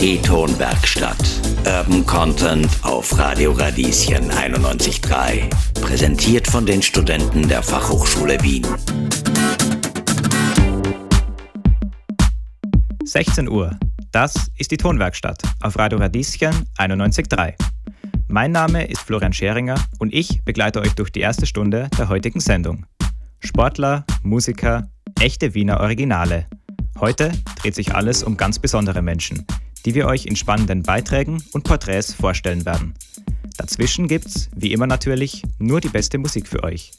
Die Tonwerkstatt. Urban Content auf Radio Radieschen 91.3. Präsentiert von den Studenten der Fachhochschule Wien. 16 Uhr. Das ist die Tonwerkstatt auf Radio Radieschen 91.3. Mein Name ist Florian Scheringer und ich begleite euch durch die erste Stunde der heutigen Sendung. Sportler, Musiker, echte Wiener Originale. Heute dreht sich alles um ganz besondere Menschen, die wir euch in spannenden Beiträgen und Porträts vorstellen werden. Dazwischen gibt's, wie immer natürlich, nur die beste Musik für euch.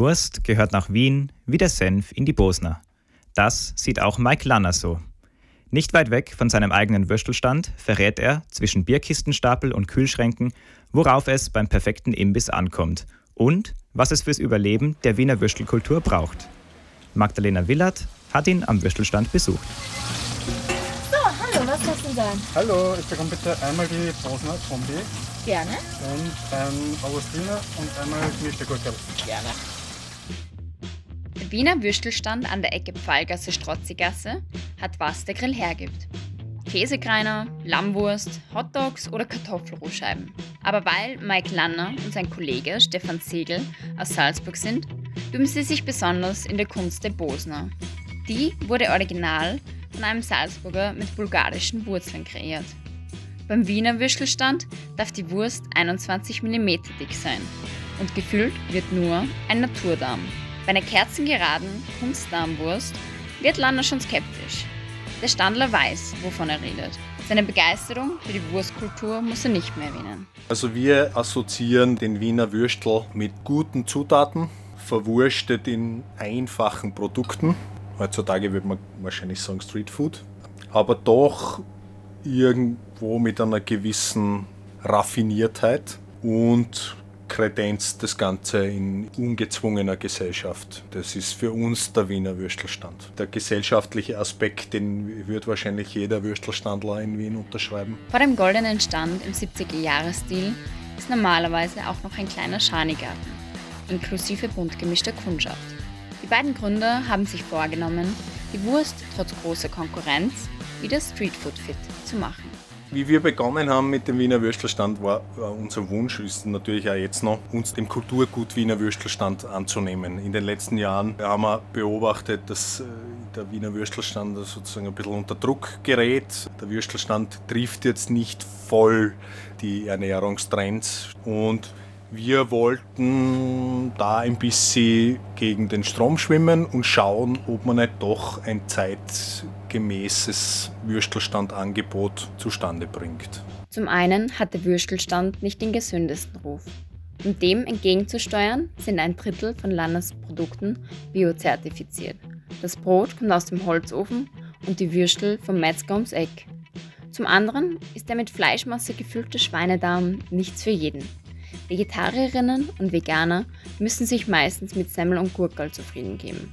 Wurst gehört nach Wien wie der Senf in die Bosner. Das sieht auch Mike Lanner so. Nicht weit weg von seinem eigenen Würstelstand verrät er zwischen Bierkistenstapel und Kühlschränken, worauf es beim perfekten Imbiss ankommt und was es fürs Überleben der Wiener Würstelkultur braucht. Magdalena Willert hat ihn am Würstelstand besucht. So, hallo, was soll denn sein? Hallo, ich bekomme bitte einmal die Bosner Kombi Gerne. und ein Augustiner und einmal gemischte Gurkel. Gerne. Der Wiener Würstelstand an der Ecke Pfeilgasse Strozzigasse hat was der Grill hergibt. Käsekreiner, Lammwurst, Hotdogs oder Kartoffelrohscheiben. Aber weil Mike Lanner und sein Kollege Stefan Segel aus Salzburg sind, üben sie sich besonders in der Kunst der Bosner. Die wurde original von einem Salzburger mit bulgarischen Wurzeln kreiert. Beim Wiener Würstelstand darf die Wurst 21 mm dick sein und gefüllt wird nur ein Naturdarm. Bei einer kerzengeraden Kunstdarmwurst wird Lanner schon skeptisch. Der Standler weiß, wovon er redet. Seine Begeisterung für die Wurstkultur muss er nicht mehr erwähnen. Also wir assoziieren den Wiener Würstel mit guten Zutaten, verwurstet in einfachen Produkten. Heutzutage würde man wahrscheinlich sagen Street Food. Aber doch irgendwo mit einer gewissen Raffiniertheit und kredenzt das Ganze in ungezwungener Gesellschaft. Das ist für uns der Wiener Würstelstand. Der gesellschaftliche Aspekt, den wird wahrscheinlich jeder Würstelstandler in Wien unterschreiben. Vor dem goldenen Stand im 70er-Jahres-Stil ist normalerweise auch noch ein kleiner Schanigarten, inklusive bunt gemischter Kundschaft. Die beiden Gründer haben sich vorgenommen, die Wurst trotz großer Konkurrenz wieder Streetfood fit zu machen. Wie wir begonnen haben mit dem Wiener Würstelstand, war unser Wunsch, ist natürlich auch jetzt noch, uns dem Kulturgut Wiener Würstelstand anzunehmen. In den letzten Jahren haben wir beobachtet, dass äh, der Wiener Würstelstand sozusagen ein bisschen unter Druck gerät. Der Würstelstand trifft jetzt nicht voll die Ernährungstrends und wir wollten da ein bisschen gegen den Strom schwimmen und schauen, ob man nicht doch ein zeitgemäßes Würstelstandangebot zustande bringt. Zum einen hat der Würstelstand nicht den gesündesten Ruf. Um dem entgegenzusteuern, sind ein Drittel von Landesprodukten biozertifiziert. Das Brot kommt aus dem Holzofen und die Würstel vom Metzger ums Eck. Zum anderen ist der mit Fleischmasse gefüllte Schweinedarm nichts für jeden. Vegetarierinnen und Veganer müssen sich meistens mit Semmel und Gurkel zufrieden geben.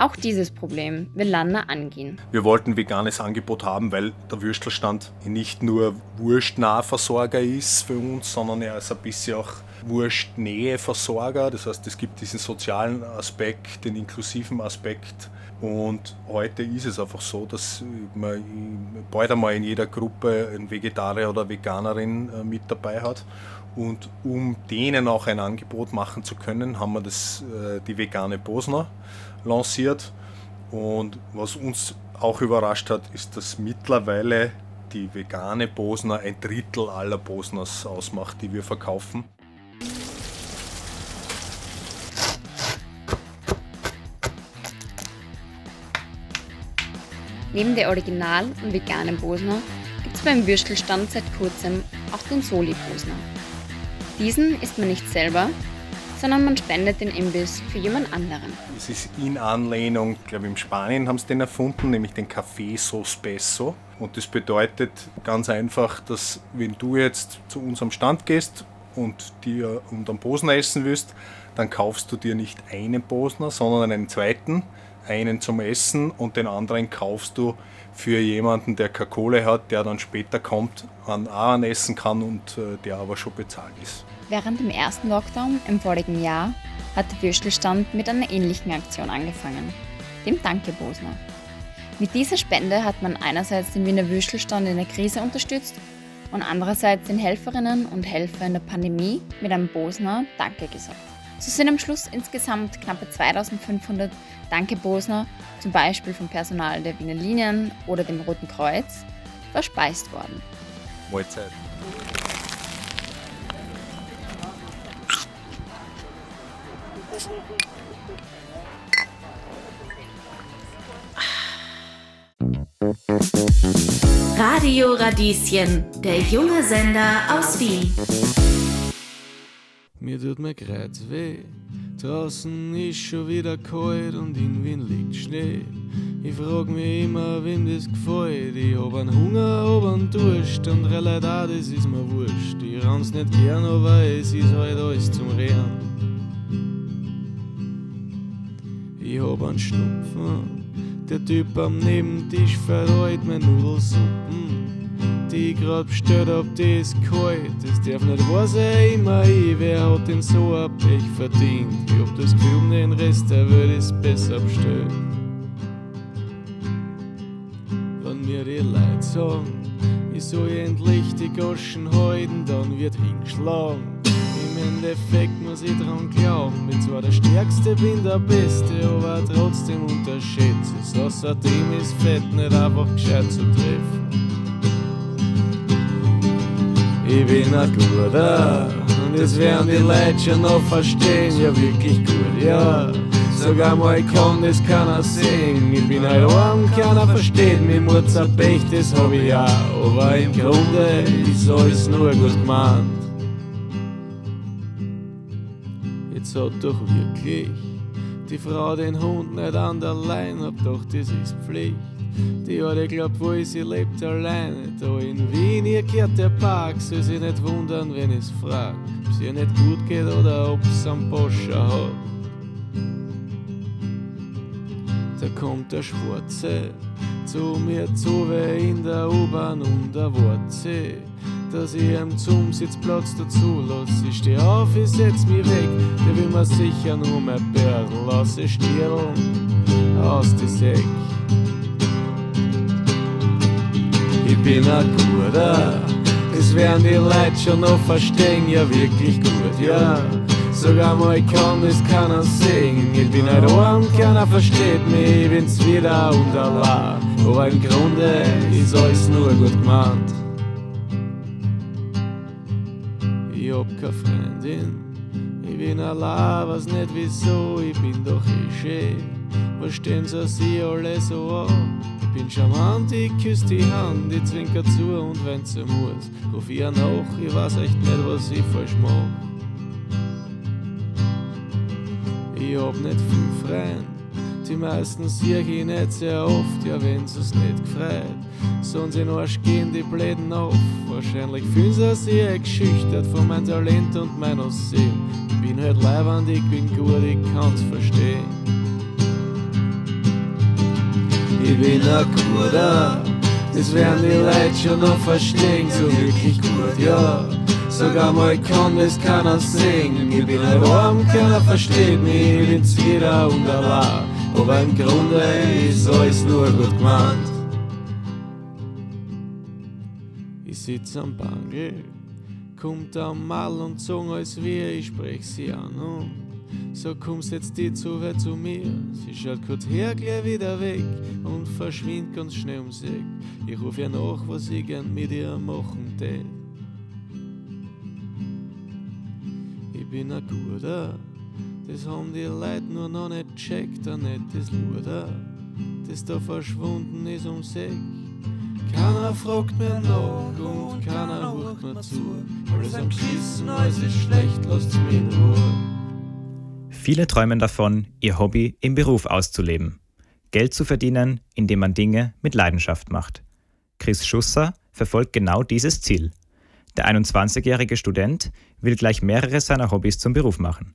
Auch dieses Problem will Landa angehen. Wir wollten veganes Angebot haben, weil der Würstelstand nicht nur Wurstnahversorger ist für uns, sondern er ist ein bisschen auch Wurstnäheversorger. Das heißt, es gibt diesen sozialen Aspekt, den inklusiven Aspekt. Und heute ist es einfach so, dass man bald einmal in jeder Gruppe einen Vegetarier oder Veganerin äh, mit dabei hat. Und um denen auch ein Angebot machen zu können, haben wir das, äh, die vegane Bosner lanciert. Und was uns auch überrascht hat, ist, dass mittlerweile die vegane Bosner ein Drittel aller Bosners ausmacht, die wir verkaufen. Neben der Original- und veganen Bosner gibt es beim Würstelstand seit kurzem auch den Soli-Bosner. Diesen isst man nicht selber, sondern man spendet den Imbiss für jemand anderen. Es ist in Anlehnung, ich glaube in Spanien haben sie den erfunden, nämlich den Café Sospeso. Und das bedeutet ganz einfach, dass wenn du jetzt zu unserem Stand gehst und dir um den Bosner essen willst, dann kaufst du dir nicht einen Bosner, sondern einen zweiten, einen zum Essen und den anderen kaufst du für jemanden, der keine Kohle hat, der dann später kommt, an auch essen kann und äh, der aber schon bezahlt ist. Während dem ersten Lockdown im vorigen Jahr hat der Würstelstand mit einer ähnlichen Aktion angefangen, dem Danke Bosner. Mit dieser Spende hat man einerseits den Wiener Würstelstand in der Krise unterstützt und andererseits den Helferinnen und Helfer in der Pandemie mit einem Bosner Danke gesagt. So sind am Schluss insgesamt knappe 2500 Danke Bosner, zum Beispiel vom Personal der Wiener Linien oder dem Roten Kreuz, verspeist worden. Mahlzeit. Radio Radieschen, der junge Sender aus Wien. Mir tut mir kreuz weh. Draußen ist schon wieder kalt und in Wien liegt Schnee. Ich frag mich immer, wem das gefällt. Ich hab einen Hunger, hab einen Durst und relativ auch, das ist mir wurscht. Ich rann's nicht gern, aber es ist halt alles zum Rehren. Ich hab einen Schnupfen, der Typ am Nebentisch verreut meine Nudelsuppen die grad bestellt hab, die ist kalt. Das darf nicht wahr sein, immer ich. Wer hat denn so ein Pech verdient? Ich hab das Gefühl, um den Rest der Welt ist besser bestellt. Wenn mir die Leute sagen, ich soll endlich die Goschen halten, dann wird hingeschlagen. Im Endeffekt muss ich dran glauben, bin zwar der Stärkste, bin der Beste, aber trotzdem unterschätze es. Außerdem ist Fett nicht einfach gescheit zu treffen. Ich bin ein Guter und das werden die Leute schon noch verstehen. Ja, wirklich gut, ja. Sogar mal kann das keiner sehen. Ich bin ein arm, keiner versteht mich. Mutter Pech, das hab ich auch. Aber im Grunde ist alles nur gut gemeint. Jetzt hat doch wirklich die Frau den Hund nicht an der Leine, hab doch das ist Pflicht. Die Alte glaubt wohl, sie lebt alleine. Da in Wien, ihr kehrt der Park, soll sich nicht wundern, wenn es fragt. ob's ihr nicht gut geht oder ob's am Porsche hat. Da kommt der Schwarze zu mir zu, wer in der U-Bahn und wart sie, dass ich ihm zum Sitzplatz dazu lass. Ich steh auf, ich setz mich weg, der will mir sicher nur mehr Perlen lasse stirlen aus die Säck. Ich bin ein Guter, das werden die Leute schon noch verstehen, ja wirklich gut, ja. Sogar mal kann es keiner singen. Ich bin ein arm, keiner versteht mich, ich bin's wieder und allein. Aber im Grunde ist alles nur gut gemeint. Hab keine Freundin, ich bin allein, weiß nicht wieso, ich bin doch eh schön. Was stehen so sie alle so an? Ich bin charmant, ich küss die Hand, ich zwinker zu und wenn sie muss, ruf ihr nach, ich weiß echt nicht, was ich falsch mach. Ich hab nicht viel Freund, die meisten sehe ich nicht sehr oft, ja wenn es nicht gefreut. Sonst in Arsch gehen die Bläden auf. Wahrscheinlich fühlen sie sich geschüchtert von meinem Talent und meiner Sinn. Ich bin halt leibend, ich bin gut, ich kann's verstehen. Ich bin ein Guter, das werden die Leute schon noch verstehen, so wirklich gut, ja. Sogar mal kann es keiner singen. Ich bin ein arm, keiner versteht mich, ich bin's wieder und. Aber im Grunde ist alles nur gut gemeint. Sitz am Bangel, kommt am Mal und zong als wir, ich sprech sie an und so kommst jetzt die zu zu mir. Sie schaut kurz her, gleich wieder weg und verschwindet ganz schnell ums Eck. Ich ruf ihr nach, was ich gern mit ihr machen tät. Ich bin ein Guter, das haben die Leute nur noch nicht checkt, ein nettes Luder, das da verschwunden ist ums Eck. Keiner fragt mir nach und keiner hört mir zu. Alles am Kissen, alles ist schlecht, lasst's mich in Ruhe. Viele träumen davon, ihr Hobby im Beruf auszuleben. Geld zu verdienen, indem man Dinge mit Leidenschaft macht. Chris Schusser verfolgt genau dieses Ziel. Der 21-jährige Student will gleich mehrere seiner Hobbys zum Beruf machen.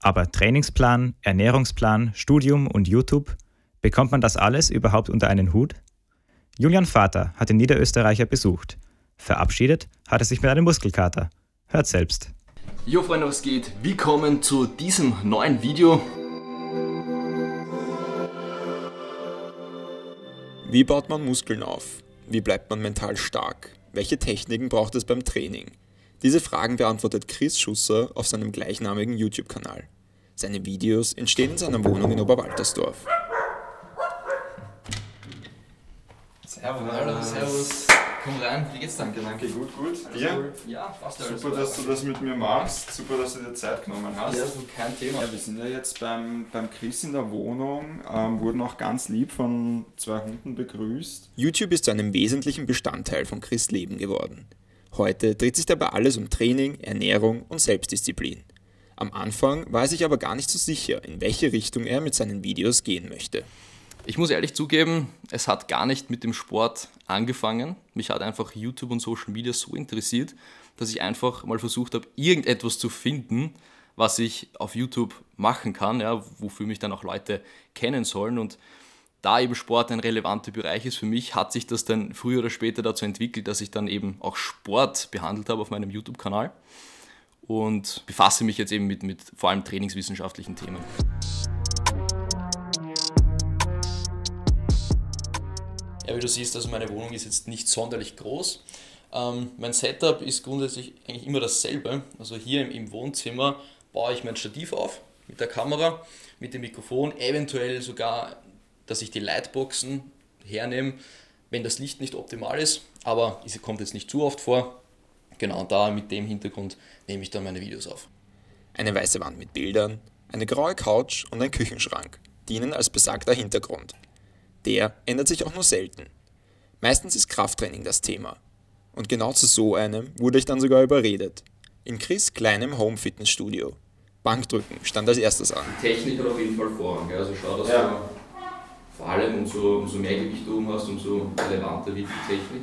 Aber Trainingsplan, Ernährungsplan, Studium und YouTube, bekommt man das alles überhaupt unter einen Hut? Julian Vater hat den Niederösterreicher besucht. Verabschiedet hat er sich mit einem Muskelkater. Hört selbst. Jo Freunde, was geht? Willkommen zu diesem neuen Video. Wie baut man Muskeln auf? Wie bleibt man mental stark? Welche Techniken braucht es beim Training? Diese Fragen beantwortet Chris Schusser auf seinem gleichnamigen YouTube-Kanal. Seine Videos entstehen in seiner Wohnung in Oberwaltersdorf. Servus. Hallo, servus. Komm rein, wie geht's dann? Danke, gut, gut. Dir? Ja, passt alles. Super, dass du das mit mir machst. Super, dass du dir Zeit genommen hast. Ja, so kein Thema. Ja, wir sind ja jetzt beim, beim Chris in der Wohnung, ähm, wurden auch ganz lieb von zwei Hunden begrüßt. YouTube ist zu einem wesentlichen Bestandteil von Chris Leben geworden. Heute dreht sich dabei alles um Training, Ernährung und Selbstdisziplin. Am Anfang war er sich aber gar nicht so sicher, in welche Richtung er mit seinen Videos gehen möchte. Ich muss ehrlich zugeben, es hat gar nicht mit dem Sport angefangen. Mich hat einfach YouTube und Social Media so interessiert, dass ich einfach mal versucht habe, irgendetwas zu finden, was ich auf YouTube machen kann, ja, wofür mich dann auch Leute kennen sollen. Und da eben Sport ein relevanter Bereich ist für mich, hat sich das dann früher oder später dazu entwickelt, dass ich dann eben auch Sport behandelt habe auf meinem YouTube-Kanal und befasse mich jetzt eben mit, mit vor allem trainingswissenschaftlichen Themen. Ja, wie du siehst, also meine Wohnung ist jetzt nicht sonderlich groß. Ähm, mein Setup ist grundsätzlich eigentlich immer dasselbe. Also hier im, im Wohnzimmer baue ich mein Stativ auf mit der Kamera, mit dem Mikrofon, eventuell sogar, dass ich die Lightboxen hernehme, wenn das Licht nicht optimal ist, aber es kommt jetzt nicht zu oft vor. Genau, da mit dem Hintergrund nehme ich dann meine Videos auf. Eine weiße Wand mit Bildern, eine graue Couch und ein Küchenschrank dienen als besagter Hintergrund. Der ändert sich auch nur selten. Meistens ist Krafttraining das Thema. Und genau zu so einem wurde ich dann sogar überredet. In Chris kleinem Home-Fitnessstudio. Bankdrücken stand als erstes an. Die Technik hat auf jeden Fall Vorrang. Also schau, dass ja. du vor allem umso, umso mehr Gewicht du oben hast, umso relevanter wird die Technik.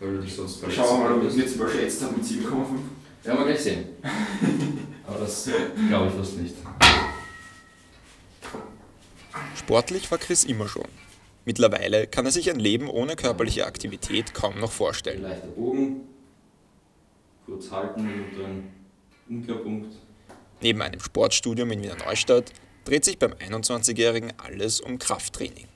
Weil du dich sonst verletzt. Schauen wir mal, ob ich jetzt überschätzt habe mit 7,5. Werden wir gleich sehen. Aber das glaube ich fast nicht. Sportlich war Chris immer schon. Mittlerweile kann er sich ein Leben ohne körperliche Aktivität kaum noch vorstellen. Leichter Bogen, kurz halten und dann Umkehrpunkt. Neben einem Sportstudium in Wiener Neustadt dreht sich beim 21-Jährigen alles um Krafttraining.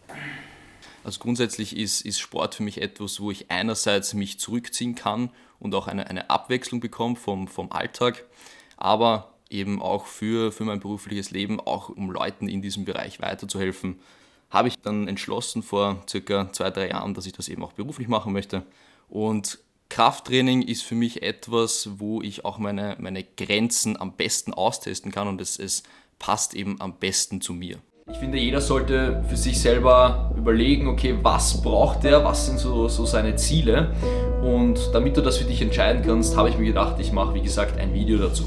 Also grundsätzlich ist, ist Sport für mich etwas, wo ich einerseits mich zurückziehen kann und auch eine, eine Abwechslung bekomme vom, vom Alltag, aber eben auch für, für mein berufliches Leben, auch um Leuten in diesem Bereich weiterzuhelfen, habe ich dann entschlossen vor circa zwei, drei Jahren, dass ich das eben auch beruflich machen möchte. Und Krafttraining ist für mich etwas, wo ich auch meine, meine Grenzen am besten austesten kann und es, es passt eben am besten zu mir. Ich finde, jeder sollte für sich selber überlegen, okay, was braucht er, was sind so, so seine Ziele. Und damit du das für dich entscheiden kannst, habe ich mir gedacht, ich mache, wie gesagt, ein Video dazu.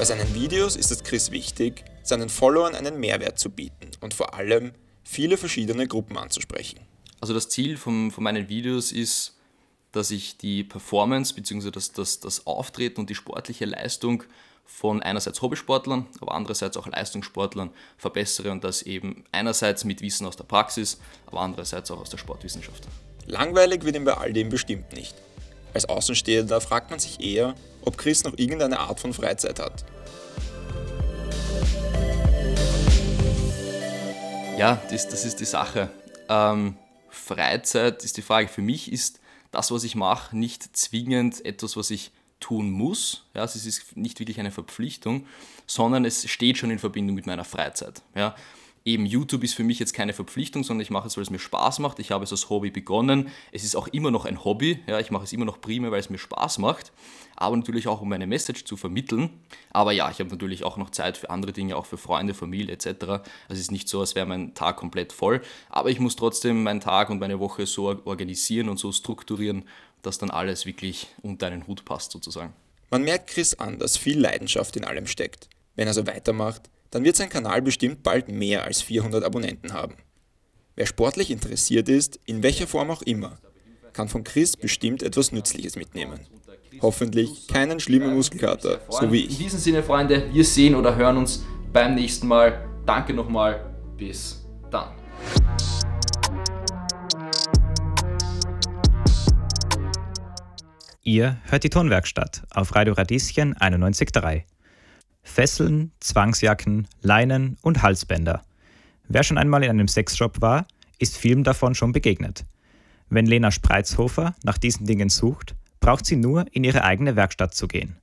Bei seinen Videos ist es Chris wichtig, seinen Followern einen Mehrwert zu bieten und vor allem viele verschiedene Gruppen anzusprechen. Also das Ziel von, von meinen Videos ist, dass ich die Performance bzw. Das, das, das Auftreten und die sportliche Leistung von einerseits Hobbysportlern, aber andererseits auch Leistungssportlern verbessere und das eben einerseits mit Wissen aus der Praxis, aber andererseits auch aus der Sportwissenschaft. Langweilig wird ihm bei all dem bestimmt nicht. Als Außenstehender fragt man sich eher, ob Chris noch irgendeine Art von Freizeit hat. Ja, das, das ist die Sache. Ähm, Freizeit ist die Frage. Für mich ist das, was ich mache, nicht zwingend etwas, was ich tun muss. Ja, es ist nicht wirklich eine Verpflichtung, sondern es steht schon in Verbindung mit meiner Freizeit. Ja, eben YouTube ist für mich jetzt keine Verpflichtung, sondern ich mache es, weil es mir Spaß macht. Ich habe es als Hobby begonnen. Es ist auch immer noch ein Hobby. Ja, ich mache es immer noch prima, weil es mir Spaß macht. Aber natürlich auch, um meine Message zu vermitteln. Aber ja, ich habe natürlich auch noch Zeit für andere Dinge, auch für Freunde, Familie etc. Also es ist nicht so, als wäre mein Tag komplett voll. Aber ich muss trotzdem meinen Tag und meine Woche so organisieren und so strukturieren, dass dann alles wirklich unter einen Hut passt sozusagen. Man merkt Chris an, dass viel Leidenschaft in allem steckt. Wenn er so weitermacht, dann wird sein Kanal bestimmt bald mehr als 400 Abonnenten haben. Wer sportlich interessiert ist, in welcher Form auch immer, kann von Chris bestimmt etwas Nützliches mitnehmen. Hoffentlich keinen schlimmen Muskelkater, so wie ich. In diesem Sinne, Freunde, wir sehen oder hören uns beim nächsten Mal. Danke nochmal, bis dann. Ihr hört die Tonwerkstatt auf Radio Radieschen 91.3. Fesseln, Zwangsjacken, Leinen und Halsbänder. Wer schon einmal in einem Sexshop war, ist vielen davon schon begegnet. Wenn Lena Spreizhofer nach diesen Dingen sucht, braucht sie nur in ihre eigene Werkstatt zu gehen.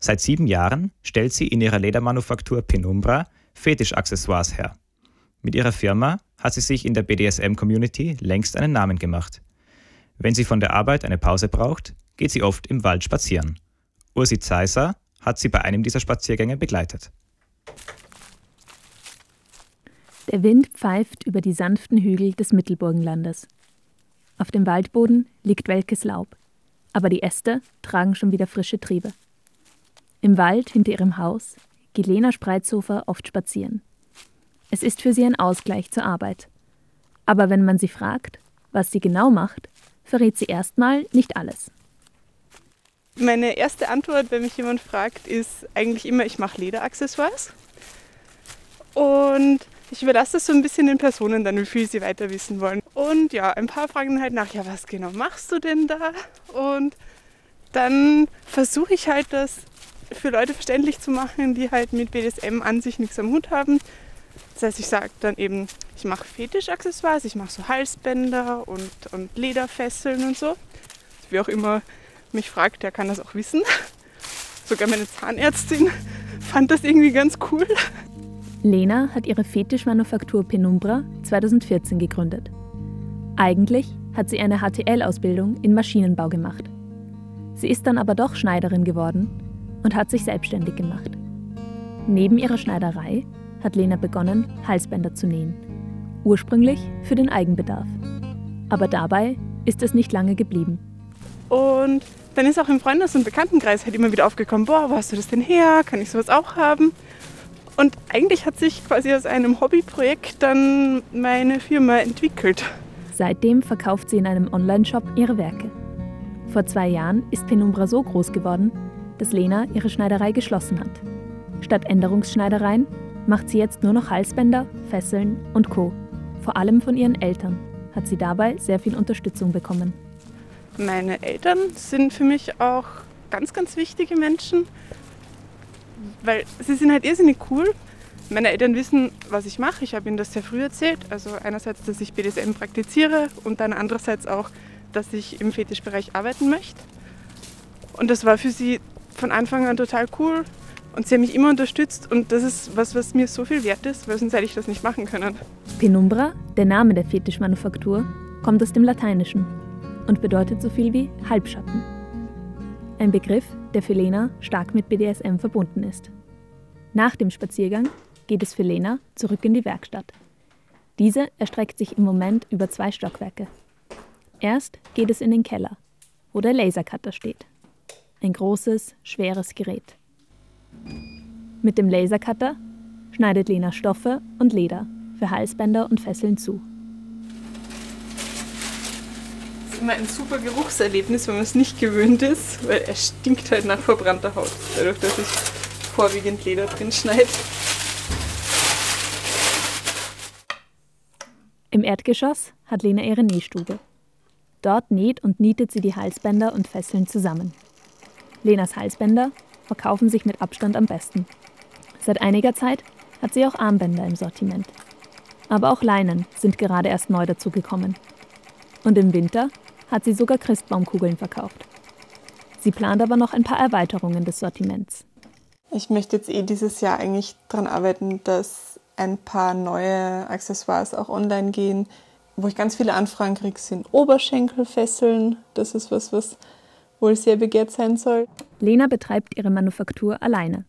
Seit sieben Jahren stellt sie in ihrer Ledermanufaktur Penumbra Fetischaccessoires her. Mit ihrer Firma hat sie sich in der BDSM-Community längst einen Namen gemacht. Wenn sie von der Arbeit eine Pause braucht, geht sie oft im Wald spazieren. Ursi Zeiser hat sie bei einem dieser Spaziergänge begleitet. Der Wind pfeift über die sanften Hügel des Mittelburgenlandes. Auf dem Waldboden liegt welkes Laub, aber die Äste tragen schon wieder frische Triebe. Im Wald hinter ihrem Haus geht Lena Spreizhofer oft spazieren. Es ist für sie ein Ausgleich zur Arbeit. Aber wenn man sie fragt, was sie genau macht, verrät sie erstmal nicht alles. Meine erste Antwort, wenn mich jemand fragt, ist eigentlich immer, ich mache Lederaccessoires. Und ich überlasse das so ein bisschen den Personen dann, wie viel sie weiter wissen wollen. Und ja, ein paar fragen halt nach, ja, was genau machst du denn da? Und dann versuche ich halt das für Leute verständlich zu machen, die halt mit BDSM an sich nichts am Hut haben. Das heißt, ich sage dann eben, ich mache Fetischaccessoires, ich mache so Halsbänder und, und Lederfesseln und so. Wie auch immer mich fragt, der kann das auch wissen. Sogar meine Zahnärztin fand das irgendwie ganz cool. Lena hat ihre Fetischmanufaktur Penumbra 2014 gegründet. Eigentlich hat sie eine HTL-Ausbildung in Maschinenbau gemacht. Sie ist dann aber doch Schneiderin geworden und hat sich selbstständig gemacht. Neben ihrer Schneiderei hat Lena begonnen, Halsbänder zu nähen. Ursprünglich für den Eigenbedarf. Aber dabei ist es nicht lange geblieben. Und dann ist auch im Freundes- und Bekanntenkreis halt immer wieder aufgekommen, boah, wo hast du das denn her? Kann ich sowas auch haben? Und eigentlich hat sich quasi aus einem Hobbyprojekt dann meine Firma entwickelt. Seitdem verkauft sie in einem Online-Shop ihre Werke. Vor zwei Jahren ist Penumbra so groß geworden, dass Lena ihre Schneiderei geschlossen hat. Statt Änderungsschneidereien macht sie jetzt nur noch Halsbänder, Fesseln und Co. Vor allem von ihren Eltern hat sie dabei sehr viel Unterstützung bekommen. Meine Eltern sind für mich auch ganz, ganz wichtige Menschen, weil sie sind halt irrsinnig cool. Meine Eltern wissen, was ich mache. Ich habe ihnen das sehr früh erzählt. Also einerseits, dass ich BDSM praktiziere und dann andererseits auch, dass ich im Fetischbereich arbeiten möchte. Und das war für sie von Anfang an total cool. Und sie haben mich immer unterstützt und das ist was, was mir so viel wert ist, weil sonst hätte ich das nicht machen können. Penumbra, der Name der Fetischmanufaktur, kommt aus dem Lateinischen und bedeutet so viel wie Halbschatten. Ein Begriff, der für Lena stark mit BDSM verbunden ist. Nach dem Spaziergang geht es für Lena zurück in die Werkstatt. Diese erstreckt sich im Moment über zwei Stockwerke. Erst geht es in den Keller, wo der Lasercutter steht. Ein großes, schweres Gerät. Mit dem Lasercutter schneidet Lena Stoffe und Leder für Halsbänder und Fesseln zu. Das ist immer ein super Geruchserlebnis, wenn man es nicht gewöhnt ist, weil er stinkt halt nach verbrannter Haut, dadurch, dass ich vorwiegend Leder drin schneide. Im Erdgeschoss hat Lena ihre Nähstube. Dort näht und nietet sie die Halsbänder und Fesseln zusammen. Lenas Halsbänder verkaufen sich mit Abstand am besten. Seit einiger Zeit hat sie auch Armbänder im Sortiment. Aber auch Leinen sind gerade erst neu dazugekommen. Und im Winter hat sie sogar Christbaumkugeln verkauft. Sie plant aber noch ein paar Erweiterungen des Sortiments. Ich möchte jetzt eh dieses Jahr eigentlich daran arbeiten, dass ein paar neue Accessoires auch online gehen. Wo ich ganz viele Anfragen kriege, sind Oberschenkelfesseln. Das ist was, was wohl sehr begehrt sein soll. Lena betreibt ihre Manufaktur alleine.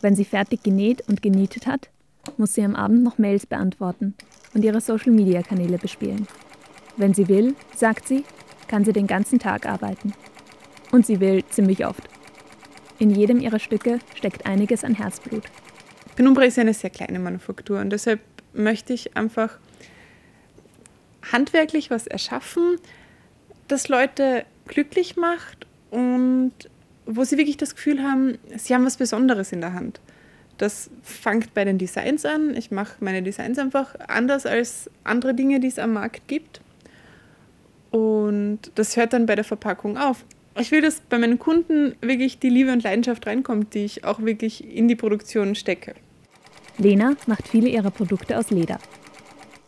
Wenn sie fertig genäht und genietet hat, muss sie am Abend noch Mails beantworten und ihre Social-Media-Kanäle bespielen. Wenn sie will, sagt sie, kann sie den ganzen Tag arbeiten. Und sie will ziemlich oft. In jedem ihrer Stücke steckt einiges an Herzblut. Penumbra ist eine sehr kleine Manufaktur und deshalb möchte ich einfach handwerklich was erschaffen, das Leute glücklich macht und wo sie wirklich das Gefühl haben, sie haben was Besonderes in der Hand. Das fängt bei den Designs an. Ich mache meine Designs einfach anders als andere Dinge, die es am Markt gibt. Und das hört dann bei der Verpackung auf. Ich will, dass bei meinen Kunden wirklich die Liebe und Leidenschaft reinkommt, die ich auch wirklich in die Produktion stecke. Lena macht viele ihrer Produkte aus Leder.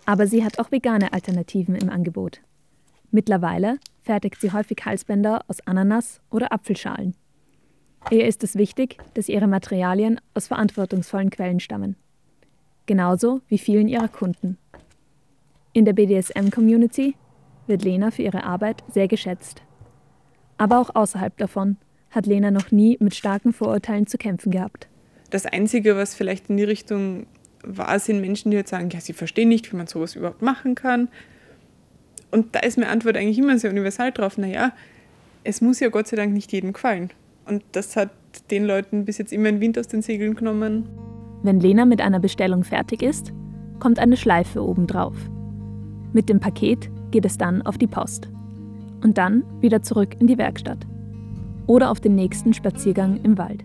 Aber sie hat auch vegane Alternativen im Angebot. Mittlerweile fertigt sie häufig Halsbänder aus Ananas oder Apfelschalen. Ihr ist es wichtig, dass ihre Materialien aus verantwortungsvollen Quellen stammen. Genauso wie vielen ihrer Kunden. In der BDSM-Community wird Lena für ihre Arbeit sehr geschätzt. Aber auch außerhalb davon hat Lena noch nie mit starken Vorurteilen zu kämpfen gehabt. Das Einzige, was vielleicht in die Richtung war, sind Menschen, die jetzt sagen, ja, sie verstehen nicht, wie man sowas überhaupt machen kann. Und da ist meine Antwort eigentlich immer sehr universal drauf, naja, es muss ja Gott sei Dank nicht jedem gefallen. Und das hat den Leuten bis jetzt immer einen Wind aus den Segeln genommen. Wenn Lena mit einer Bestellung fertig ist, kommt eine Schleife obendrauf. Mit dem Paket geht es dann auf die Post. Und dann wieder zurück in die Werkstatt. Oder auf den nächsten Spaziergang im Wald.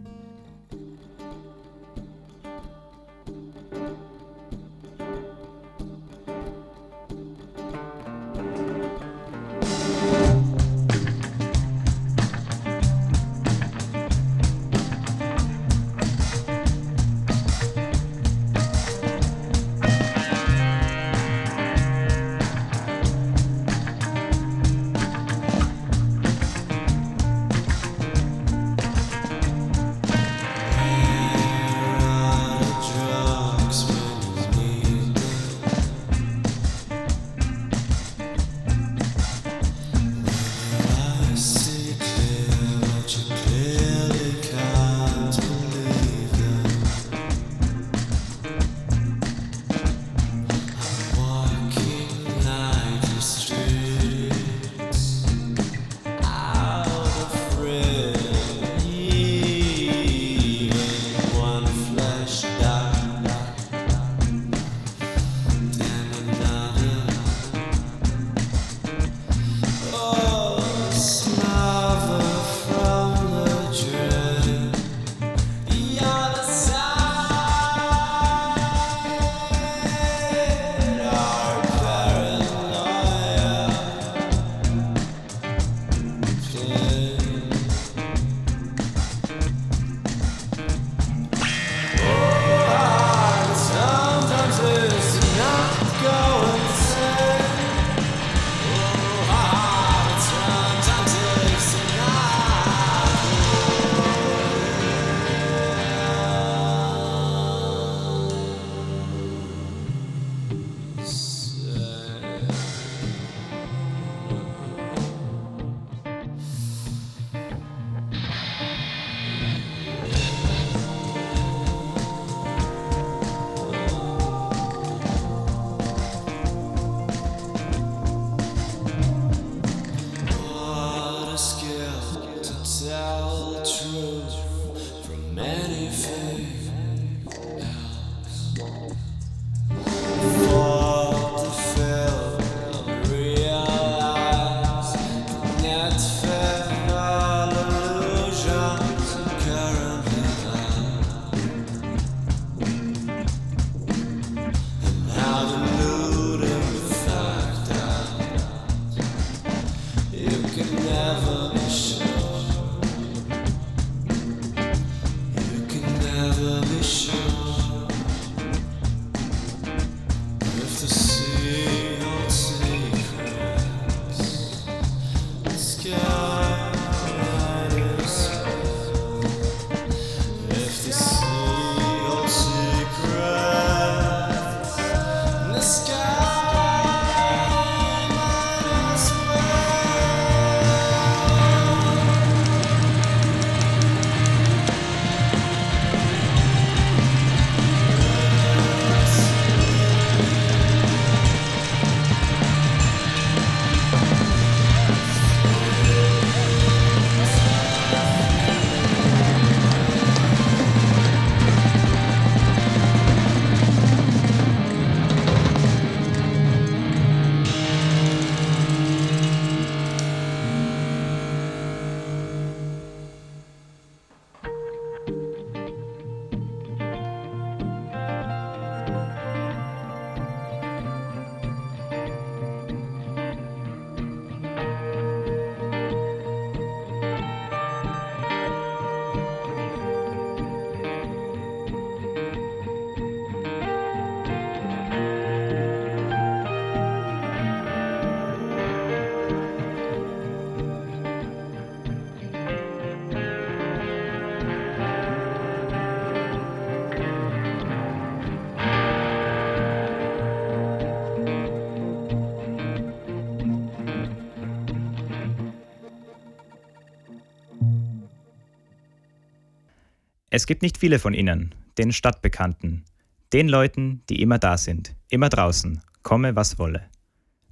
Es gibt nicht viele von ihnen, den Stadtbekannten, den Leuten, die immer da sind, immer draußen, komme was wolle.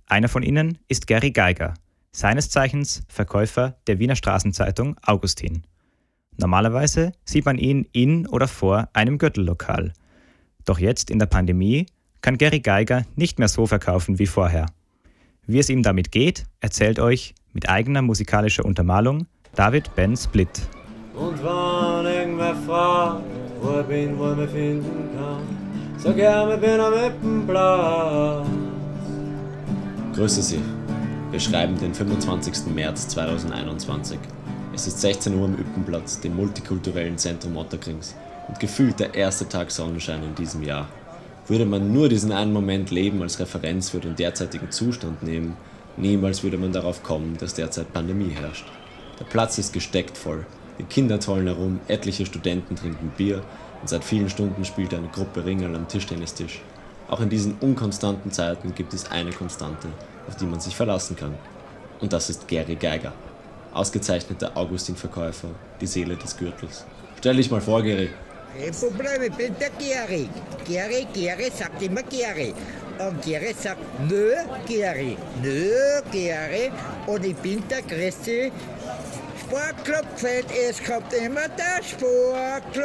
Einer von ihnen ist Gary Geiger, seines Zeichens Verkäufer der Wiener Straßenzeitung Augustin. Normalerweise sieht man ihn in oder vor einem Gürtellokal. Doch jetzt in der Pandemie kann Gary Geiger nicht mehr so verkaufen wie vorher. Wie es ihm damit geht, erzählt euch mit eigener musikalischer Untermalung David Ben Split. Und wenn irgendwer fragt, wo ich bin, wo ich mich finden kann, sag ja, ich bin am Ippenplatz. Grüße Sie. Wir schreiben den 25. März 2021. Es ist 16 Uhr am Üppenplatz, dem multikulturellen Zentrum Otterkrings und gefühlt der erste Tag Sonnenschein in diesem Jahr. Würde man nur diesen einen Moment Leben als Referenz für den derzeitigen Zustand nehmen, niemals würde man darauf kommen, dass derzeit Pandemie herrscht. Der Platz ist gesteckt voll, die Kinder tollen herum, etliche Studenten trinken Bier und seit vielen Stunden spielt eine Gruppe Ringel am Tischtennistisch. Auch in diesen unkonstanten Zeiten gibt es eine Konstante, auf die man sich verlassen kann. Und das ist Gary Geiger ausgezeichneter Augustin-Verkäufer, die Seele des Gürtels. Stell dich mal vor, Gary. Kein Problem, ich bin der Gary. Gary, Gary sagt immer Gary. Und Gary sagt, nö, Gary, nö, Gary. Und ich bin der größte Sportclub-Fan. Es kommt immer der Sportclub.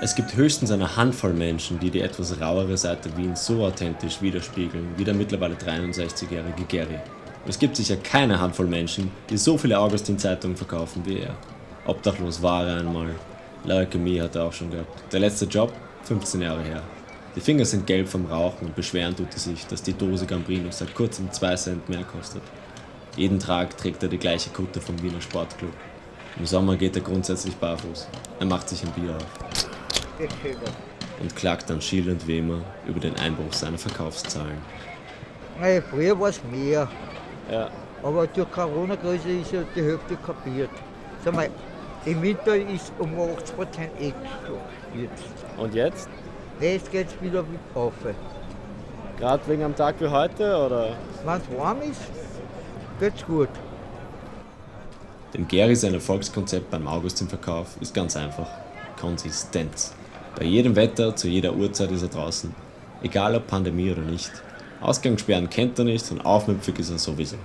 Es gibt höchstens eine Handvoll Menschen, die die etwas rauere Seite Wiens so authentisch widerspiegeln wie der mittlerweile 63-jährige Gary. Es gibt sicher keine Handvoll Menschen, die so viele Augustin-Zeitungen verkaufen wie er. Obdachlos war er einmal. Leukämie hat er auch schon gehabt. Der letzte Job? 15 Jahre her. Die Finger sind gelb vom Rauchen und beschweren tut er sich, dass die Dose Gambrino seit kurzem 2 Cent mehr kostet. Jeden Tag trägt er die gleiche Kutte vom Wiener Sportclub. Im Sommer geht er grundsätzlich barfuß. Er macht sich ein Bier auf. Und klagt dann Schiel und Wehmer über den Einbruch seiner Verkaufszahlen. Hey, früher war es mehr. Ja. Aber durch Corona-Krise ist ja die Hälfte kapiert. Sag mal, im Winter ist um 80 Prozent echt jetzt. Und jetzt? Jetzt geht es wieder auf. Gerade wegen einem Tag wie heute, oder? Wenn es warm ist, geht's gut. Dem Gary sein Erfolgskonzept beim Augustin-Verkauf ist ganz einfach. Konsistenz. Bei jedem Wetter, zu jeder Uhrzeit ist er draußen. Egal ob Pandemie oder nicht. Ausgangssperren kennt er nicht und aufmüpfig ist er sowieso.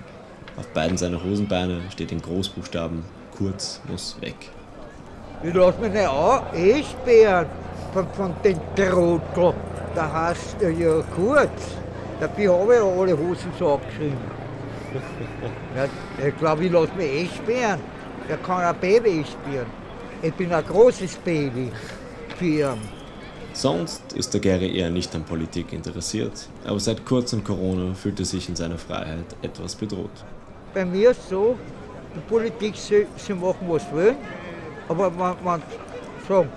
Auf beiden seiner Hosenbeine steht in Großbuchstaben, Kurz muss weg. Ich lass mich nicht an, eh sperren von, von den Trottel. Da heißt er ja kurz. Dafür habe ich ja alle Hosen so abgeschrieben. Ja, ich glaube, ich lasse mich eh sperren. Er kann ein Baby sperren. Ich bin ein großes Baby für ihn. Sonst ist der Gary eher nicht an Politik interessiert, aber seit kurzem Corona fühlt er sich in seiner Freiheit etwas bedroht. Bei mir ist es so, die Politik, sie, sie machen was wollen, aber man, man sagen,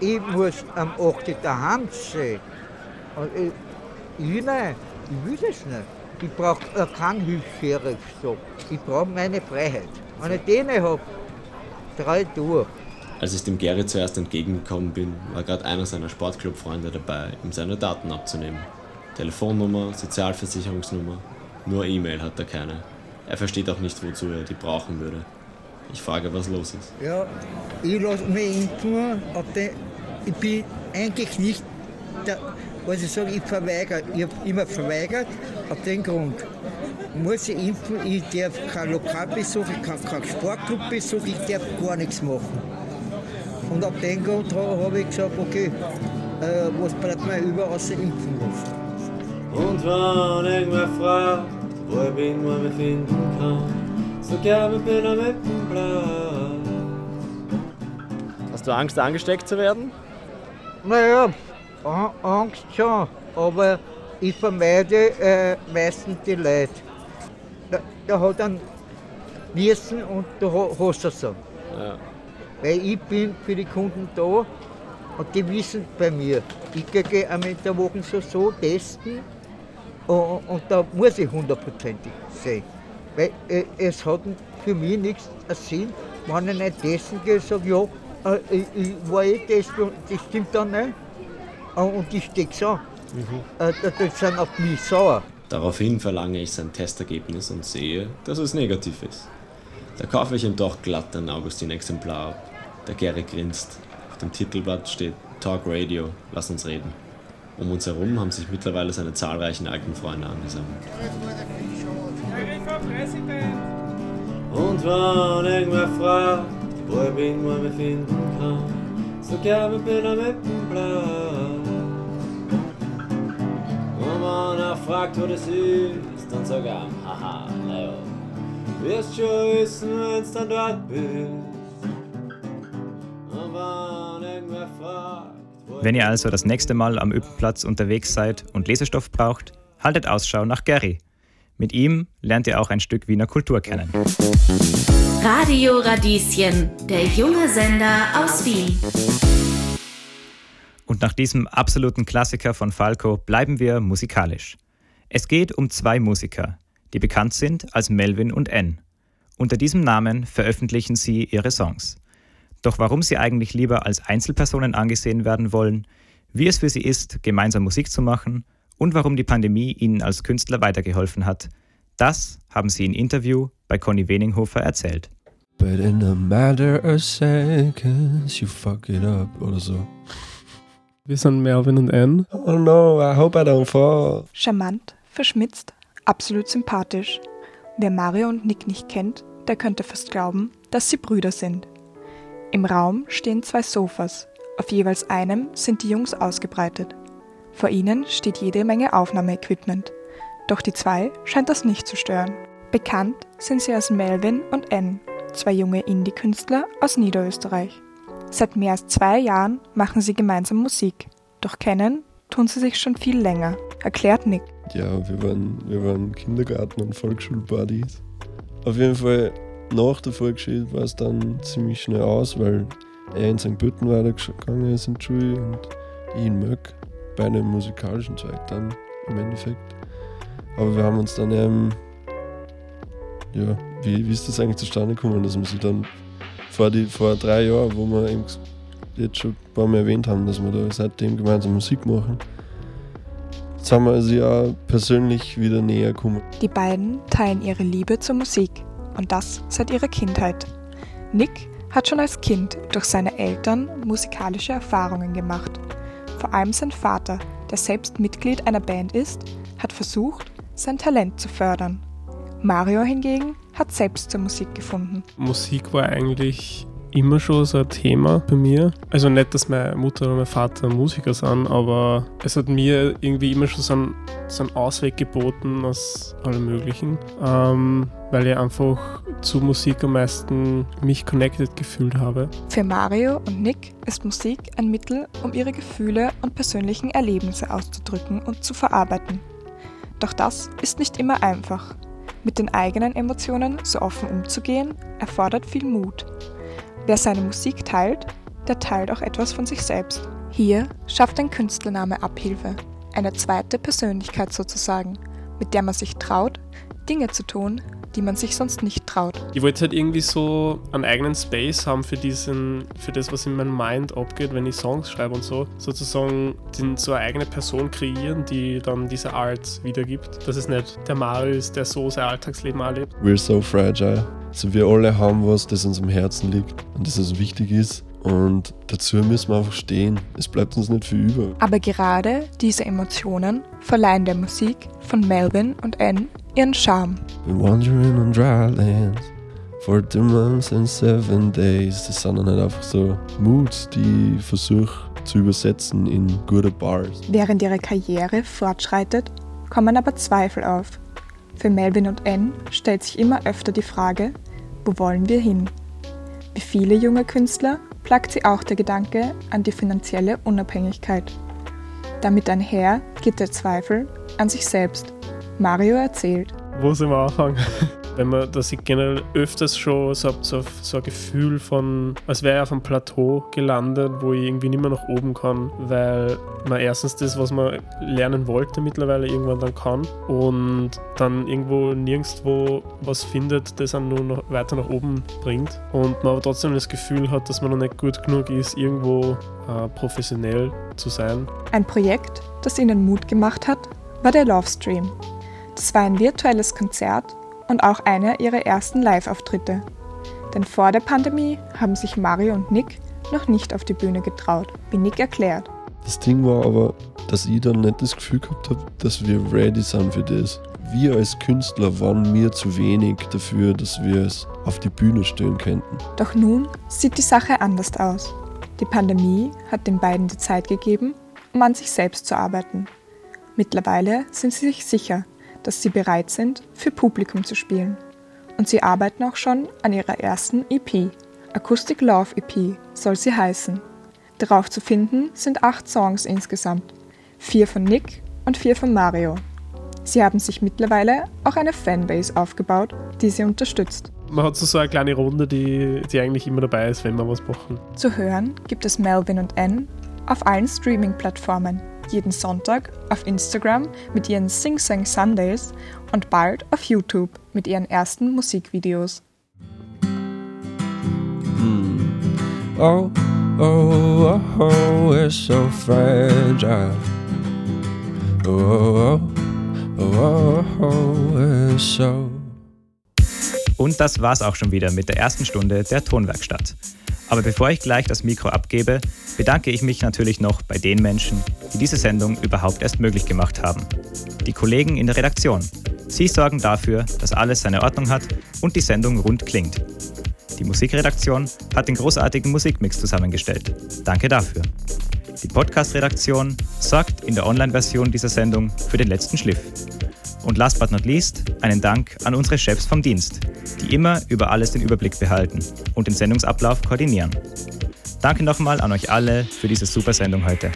ich muss am 8. daheim sein. Und ich, ich nein, ich will das nicht. Ich brauche äh, keinen Hilfs-Sheriff. So. Ich brauche meine Freiheit. Wenn ich nicht habe, drei durch. Als ich dem Gary zuerst entgegengekommen bin, war gerade einer seiner Sportclub-Freunde dabei, ihm seine Daten abzunehmen. Telefonnummer, Sozialversicherungsnummer, nur E-Mail hat er keine. Er versteht auch nicht, wozu er die brauchen würde. Ich frage, was los ist. Ja, ich lasse mich impfen, aber ich bin eigentlich nicht, der, was ich sage, ich verweigere. Ich habe immer verweigert, auf den Grund. Muss ich impfen, ich darf keinen Lokalbesuch, ich kann keinen Sportclubbesuch, ich darf gar nichts machen. Und ab dem Grund habe ich gesagt, okay, äh, was bleibt mir über, außer impfen lassen. Und wenn irgendwer fragt, wo ich bin, wo ich mich finden kann, so gerne ich bin am Eppenplatz. Hast du Angst, angesteckt zu werden? Naja, Angst schon, aber ich vermeide äh, meistens die Leute. Da, da hat einen Niesen und da hast du es so. Ja. Weil ich bin für die Kunden da und die wissen bei mir, ich gehe einmal in der Woche so, so testen und, und da muss ich hundertprozentig sein. Weil äh, es hat für mich nichts Sinn, wenn ich nicht testen gehe und sage, ja, äh, ich, ich war eh testen und das stimmt dann nicht. Und ich stecke es an. Mhm. Äh, das sind auf mich sauer. Daraufhin verlange ich sein Testergebnis und sehe, dass es negativ ist. Da kaufe ich ihm doch glatt ein Augustin-Exemplar ab. Der Gary grinst. Auf dem Titelblatt steht Talk Radio, lass uns reden. Um uns herum haben sich mittlerweile seine zahlreichen alten Freunde angesammelt. Und wenn irgendwer fragt, wo ich bin, wo ich mich finden kann, sag ja, ich bin am Ippenplatz. Und wenn er fragt, wo das ist, dann sag ich, haha, schon wissen, wenn's dann dort bist. Und wenn ihr also das nächste Mal am Üppenplatz unterwegs seid und Lesestoff braucht, haltet Ausschau nach Gary. Mit ihm lernt ihr auch ein Stück Wiener Kultur kennen. Radio Radieschen, der junge Sender aus Wien. Und nach diesem absoluten Klassiker von Falco bleiben wir musikalisch. Es geht um zwei Musiker, die bekannt sind als Melvin und N. Unter diesem Namen veröffentlichen sie ihre Songs. Doch warum sie eigentlich lieber als Einzelpersonen angesehen werden wollen, wie es für sie ist, gemeinsam Musik zu machen und warum die Pandemie ihnen als Künstler weitergeholfen hat, das haben sie in Interview bei Conny Weninghofer erzählt. But in a matter of seconds, you fuck it up oder so. Wir sind Melvin und Ann. Oh no, I hope I don't fall. Charmant, verschmitzt, absolut sympathisch. Wer Mario und Nick nicht kennt, der könnte fast glauben, dass sie Brüder sind. Im Raum stehen zwei Sofas. Auf jeweils einem sind die Jungs ausgebreitet. Vor ihnen steht jede Menge Aufnahmeequipment. Doch die zwei scheint das nicht zu stören. Bekannt sind sie als Melvin und Ann, zwei junge Indie-Künstler aus Niederösterreich. Seit mehr als zwei Jahren machen sie gemeinsam Musik. Doch kennen tun sie sich schon viel länger, erklärt Nick. Ja, wir waren, wir waren Kindergarten- und Volksschulbuddies. Auf jeden Fall nach der Volksschule war es dann ziemlich schnell aus, weil er in St. Pölten weitergegangen ist in die Schule und ich in Möck, bei einem musikalischen Zweig dann im Endeffekt. Aber wir haben uns dann eben, ja, wie, wie ist das eigentlich zustande gekommen, dass wir sie dann vor, die, vor drei Jahren, wo wir eben jetzt schon ein paar Mal erwähnt haben, dass wir da seitdem gemeinsam Musik machen, jetzt haben wir also ja persönlich wieder näher gekommen. Die beiden teilen ihre Liebe zur Musik und das seit ihrer Kindheit. Nick hat schon als Kind durch seine Eltern musikalische Erfahrungen gemacht. Vor allem sein Vater, der selbst Mitglied einer Band ist, hat versucht, sein Talent zu fördern. Mario hingegen hat selbst zur Musik gefunden. Musik war eigentlich immer schon so ein Thema bei mir. Also nicht, dass meine Mutter oder mein Vater Musiker sind, aber es hat mir irgendwie immer schon so einen, so einen Ausweg geboten aus allem Möglichen, ähm, weil ich einfach zu Musik am meisten mich connected gefühlt habe. Für Mario und Nick ist Musik ein Mittel, um ihre Gefühle und persönlichen Erlebnisse auszudrücken und zu verarbeiten. Doch das ist nicht immer einfach. Mit den eigenen Emotionen so offen umzugehen, erfordert viel Mut. Wer seine Musik teilt, der teilt auch etwas von sich selbst. Hier schafft ein Künstlername Abhilfe, eine zweite Persönlichkeit sozusagen, mit der man sich traut, Dinge zu tun, die man sich sonst nicht traut. Ich wollte halt irgendwie so einen eigenen Space haben für diesen, für das, was in meinem Mind abgeht, wenn ich Songs schreibe und so. Sozusagen den, so eine eigene Person kreieren, die dann diese Art wiedergibt. Dass es nicht der Mario ist, der so sein Alltagsleben erlebt. We're so fragile. Also wir alle haben was, das uns am Herzen liegt und das uns wichtig ist. Und dazu müssen wir einfach stehen. Es bleibt uns nicht viel über. Aber gerade diese Emotionen verleihen der Musik von Melvin und Ann ihren Charme. Been wandering on dry lands for two months and seven days. Das sind dann halt einfach so Moods, die ich versuche zu übersetzen in gute Bars. Während ihre Karriere fortschreitet, kommen aber Zweifel auf. Für Melvin und Ann stellt sich immer öfter die Frage, wo wollen wir hin? Wie viele junge Künstler plagt sie auch der Gedanke an die finanzielle Unabhängigkeit. Damit einher geht der Zweifel an sich selbst. Mario erzählt. Wo sind wir anfangen? Wenn man, dass ich generell öfters schon so, so, so ein Gefühl von, als wäre ich auf einem Plateau gelandet, wo ich irgendwie nicht mehr nach oben kann, weil man erstens das, was man lernen wollte, mittlerweile irgendwann dann kann und dann irgendwo nirgendwo was findet, das einen nur noch weiter nach oben bringt und man aber trotzdem das Gefühl hat, dass man noch nicht gut genug ist, irgendwo äh, professionell zu sein. Ein Projekt, das ihnen Mut gemacht hat, war der Love Stream. Das war ein virtuelles Konzert und auch einer ihrer ersten Live-Auftritte. Denn vor der Pandemie haben sich Mario und Nick noch nicht auf die Bühne getraut, wie Nick erklärt. Das Ding war aber, dass ich dann nicht das Gefühl gehabt habe, dass wir ready sind für das. Wir als Künstler waren mir zu wenig dafür, dass wir es auf die Bühne stellen könnten. Doch nun sieht die Sache anders aus. Die Pandemie hat den beiden die Zeit gegeben, um an sich selbst zu arbeiten. Mittlerweile sind sie sich sicher, dass sie bereit sind, für Publikum zu spielen. Und sie arbeiten auch schon an ihrer ersten EP. Acoustic Love EP soll sie heißen. Darauf zu finden sind acht Songs insgesamt. Vier von Nick und vier von Mario. Sie haben sich mittlerweile auch eine Fanbase aufgebaut, die sie unterstützt. Man hat so, so eine kleine Runde, die, die eigentlich immer dabei ist, wenn wir was machen. Zu hören gibt es Melvin und Ann auf allen Streaming-Plattformen, jeden Sonntag auf Instagram mit ihren Sing Sang Sundays und bald auf YouTube mit ihren ersten Musikvideos. Oh, oh, oh, oh, it's so fragile. Oh, oh, oh, oh, oh, it's so. Und das war's auch schon wieder mit der ersten Stunde der Tonwerkstatt. Aber bevor ich gleich das Mikro abgebe, bedanke ich mich natürlich noch bei den Menschen, die diese Sendung überhaupt erst möglich gemacht haben. Die Kollegen in der Redaktion. Sie sorgen dafür, dass alles seine Ordnung hat und die Sendung rund klingt. Die Musikredaktion hat den großartigen Musikmix zusammengestellt. Danke dafür. Die Podcast-Redaktion sorgt in der Online-Version dieser Sendung für den letzten Schliff. Und last but not least einen Dank an unsere Chefs vom Dienst, die immer über alles den Überblick behalten und den Sendungsablauf koordinieren. Danke nochmal an euch alle für diese super Sendung heute.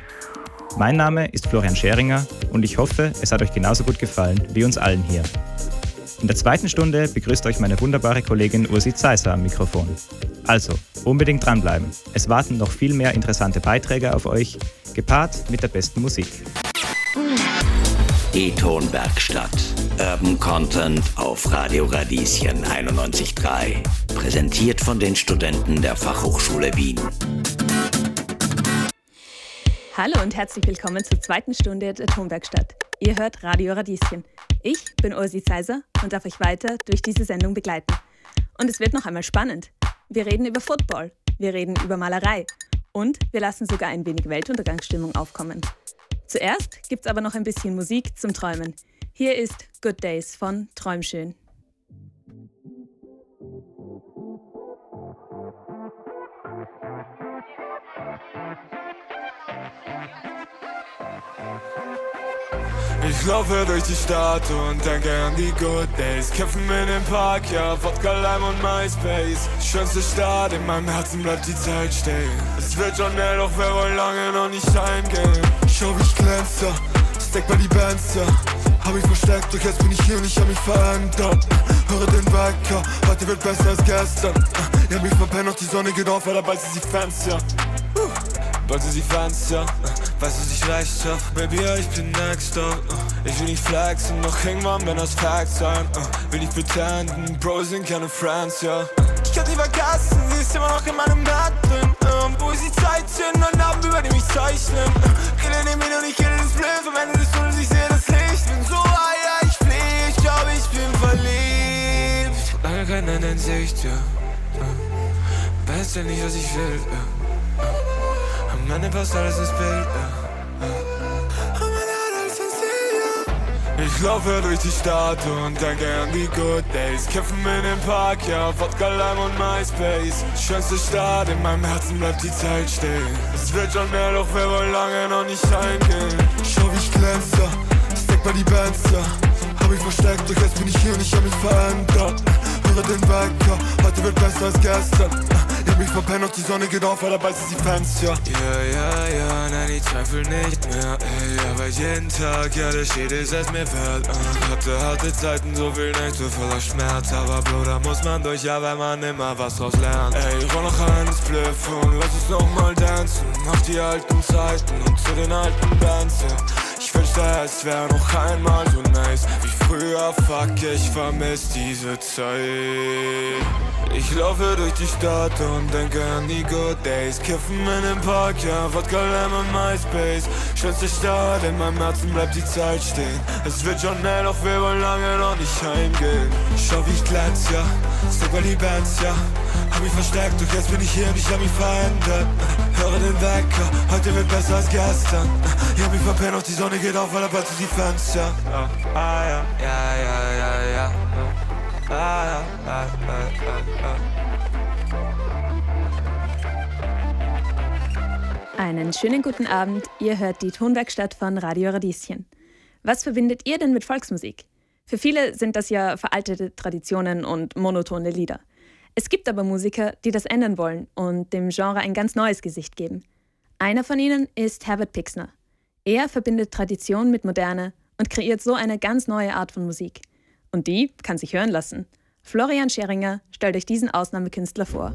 Mein Name ist Florian Scheringer und ich hoffe, es hat euch genauso gut gefallen wie uns allen hier. In der zweiten Stunde begrüßt euch meine wunderbare Kollegin Ursi Zeiser am Mikrofon. Also, unbedingt dranbleiben. Es warten noch viel mehr interessante Beiträge auf euch, gepaart mit der besten Musik. Die Tonwerkstatt. Urban Content auf Radio Radieschen 91.3. Präsentiert von den Studenten der Fachhochschule Wien. Hallo und herzlich willkommen zur zweiten Stunde der Tonwerkstatt. Ihr hört Radio Radieschen. Ich bin Ursi Zeiser und darf euch weiter durch diese Sendung begleiten. Und es wird noch einmal spannend. Wir reden über Football, wir reden über Malerei und wir lassen sogar ein wenig Weltuntergangsstimmung aufkommen. Zuerst gibt's aber noch ein bisschen Musik zum Träumen. Hier ist Good Days von Träumschön. Ich laufe durch die Stadt und denke an die Good Days. Kämpfen in dem Park, ja, Vodka, Lime und MySpace. Schönste Stadt, in meinem Herzen bleibt die Zeit stehen. Es wird schon hell, doch wir wollen lange noch nicht heimgehen. Schau, wie ich glänze, steck bei die Bands, ja. Hab mich versteckt, doch jetzt bin ich hier und ich hab mich verändert. Höre den Wecker, heute wird besser als gestern. Ich hab mich verpennt, doch die Sonne geht auf, weil bald sie Fans, ja. Bald sie Fans, ja. Weißt du, ich leicht schaff, Baby, ja, ich bin next up. Uh, ich will nicht flexen, doch irgendwann wenn das Facts sein. Uh, will nicht pretenden, Bros sind keine Friends, ja. Ich kann sie vergessen, sie ist immer noch in meinem Bett drin. Uh, wo ich sie Zeit sind und Abend über die mich. Uh, rede dem hin und ich rede ins Bliff, am Ende des Tunnels, ich sehe das Licht. Bin so high, ja, ich flieh, ich glaub, ich bin verliebt. Lange kein Ende in Sicht, ja. Uh, weiß ja nicht, was ich will, ja. Passt alles ins Bild. Ich laufe durch die Stadt und denke an die Good Days. Kämpfen in dem Park, ja, Vodka, Lime und MySpace. Schönste Stadt, in meinem Herzen bleibt die Zeit stehen. Es wird schon mehr, doch wir wollen lange noch nicht heimgehen. Schau, wie ich glänze, steck bei die Bands, ja. Hab mich versteckt, doch jetzt bin ich hier und ich hab mich verändert. Höre den Wecker, heute wird besser als gestern. Ich mich verpennt, doch die Sonne geht auf, weil bald sind die Fans, ja. Ja, ja, ja, nein, ich zweifel nicht mehr, ey. Aber jeden Tag, ja, der steht ist es mir wert. Uh. Hatte harte Zeiten, so viel Nächte voller Schmerz. Aber Bruder, muss man durch, ja, weil man immer was draus lernt. Ey, roll noch einen Spliff und lass uns nochmal dancen. Auf die alten Zeiten und zu den alten Bands, ja. Ich wünschte, es wär noch einmal so nice wie früher. Fuck, ich vermiss diese Zeit. Ich laufe durch die Stadt und denke an die Good Days. Kiffen in dem Park, ja, Vodka, Lemon, MySpace. Schönste Stadt, in meinem Herzen bleibt die Zeit stehen. Es wird schon hell, doch wir wollen lange noch nicht heimgehen. Schau, wie ich glänz, ja, steck bei die Bands, ja. Hab mich versteckt, doch jetzt bin ich hier und ich hab mich verändert. Höre den Wecker, heute wird besser als gestern. Ich hab mich verpennt, doch die Sonne geht auf, weil er bald zu die Fenster. Ah, ah, ja, ja, ja, ja, ja. Ah, ja, ah, ah, ah, ah. Einen schönen guten Abend. Ihr hört die Tonwerkstatt von Radio Radieschen. Was verbindet ihr denn mit Volksmusik? Für viele sind das ja veraltete Traditionen und monotone Lieder. Es gibt aber Musiker, die das ändern wollen und dem Genre ein ganz neues Gesicht geben. Einer von ihnen ist Herbert Pixner. Er verbindet Tradition mit Moderne und kreiert so eine ganz neue Art von Musik. Und die kann sich hören lassen. Florian Scheringer stellt euch diesen Ausnahmekünstler vor.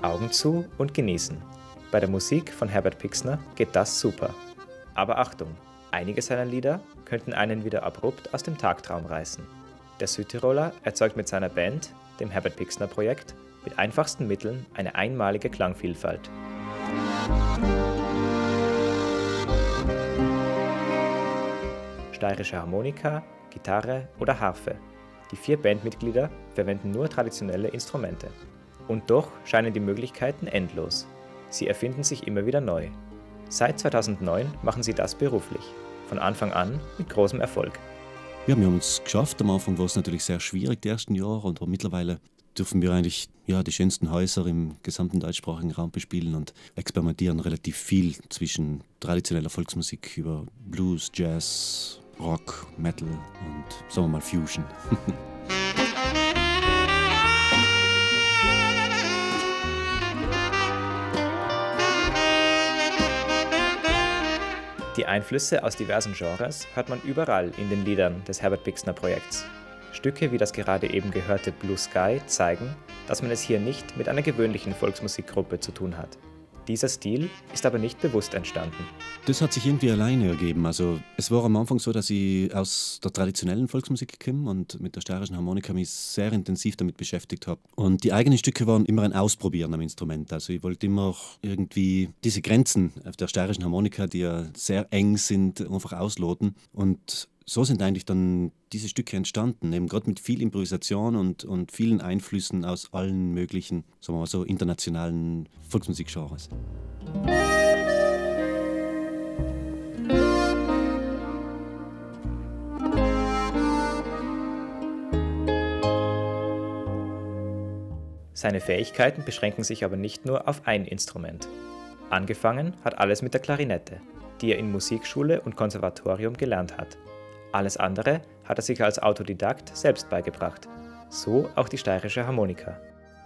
Augen zu und genießen. Bei der Musik von Herbert Pixner geht das super. Aber Achtung, einige seiner Lieder könnten einen wieder abrupt aus dem Tagtraum reißen. Der Südtiroler erzeugt mit seiner Band, dem Herbert Pixner Projekt, mit einfachsten Mitteln eine einmalige Klangvielfalt. Steirische Harmonika, Gitarre oder Harfe. Die vier Bandmitglieder verwenden nur traditionelle Instrumente. Und doch scheinen die Möglichkeiten endlos. Sie erfinden sich immer wieder neu. Seit 2009 machen sie das beruflich. Von Anfang an mit großem Erfolg. Ja, wir haben es geschafft. Am Anfang war es natürlich sehr schwierig, die ersten Jahre. Und mittlerweile dürfen wir eigentlich ja, die schönsten Häuser im gesamten deutschsprachigen Raum bespielen und experimentieren relativ viel zwischen traditioneller Volksmusik über Blues, Jazz, Rock, Metal und sagen wir mal Fusion. Die Einflüsse aus diversen Genres hört man überall in den Liedern des Herbert Pixner Projekts. Stücke wie das gerade eben gehörte Blue Sky zeigen, dass man es hier nicht mit einer gewöhnlichen Volksmusikgruppe zu tun hat. Dieser Stil ist aber nicht bewusst entstanden. Das hat sich irgendwie alleine ergeben. Also es war am Anfang so, dass ich aus der traditionellen Volksmusik komme und mit der steirischen Harmonika mich sehr intensiv damit beschäftigt habe. Und die eigenen Stücke waren immer ein Ausprobieren am Instrument. Also ich wollte immer irgendwie diese Grenzen auf der steirischen Harmonika, die ja sehr eng sind, einfach ausloten. Und so sind eigentlich dann diese Stücke entstanden, eben gerade mit viel Improvisation und, und vielen Einflüssen aus allen möglichen, sagen wir mal so, internationalen Volksmusikgenres. Seine Fähigkeiten beschränken sich aber nicht nur auf ein Instrument. Angefangen hat alles mit der Klarinette, die er in Musikschule und Konservatorium gelernt hat. Alles andere hat er sich als Autodidakt selbst beigebracht. So auch die steirische Harmonika.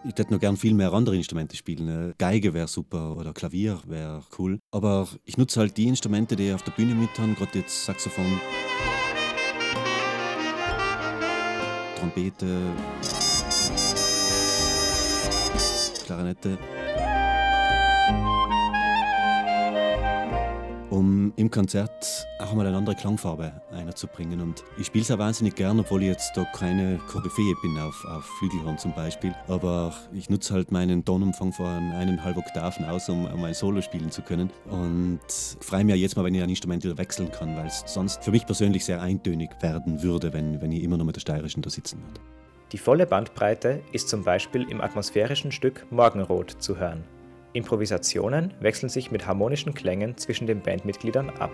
Ich hätte noch gern viel mehr andere Instrumente spielen. Geige wäre super oder Klavier wäre cool. Aber ich nutze halt die Instrumente, die ich auf der Bühne mit haben, gerade jetzt Saxophon, Trompete, Klarinette. Um im Konzert auch einmal eine andere Klangfarbe einzubringen. Und ich spiele es auch wahnsinnig gern, obwohl ich jetzt da keine Koryphäe bin auf, auf Flügelhorn zum Beispiel. Aber ich nutze halt meinen Tonumfang von eineinhalb Oktaven aus, um, um ein Solo spielen zu können. Und freue mich jetzt mal, wenn ich ein Instrument wieder wechseln kann, weil es sonst für mich persönlich sehr eintönig werden würde, wenn, wenn ich immer nur mit der steirischen da sitzen würde. Die volle Bandbreite ist zum Beispiel im atmosphärischen Stück Morgenrot zu hören. Improvisationen wechseln sich mit harmonischen Klängen zwischen den Bandmitgliedern ab.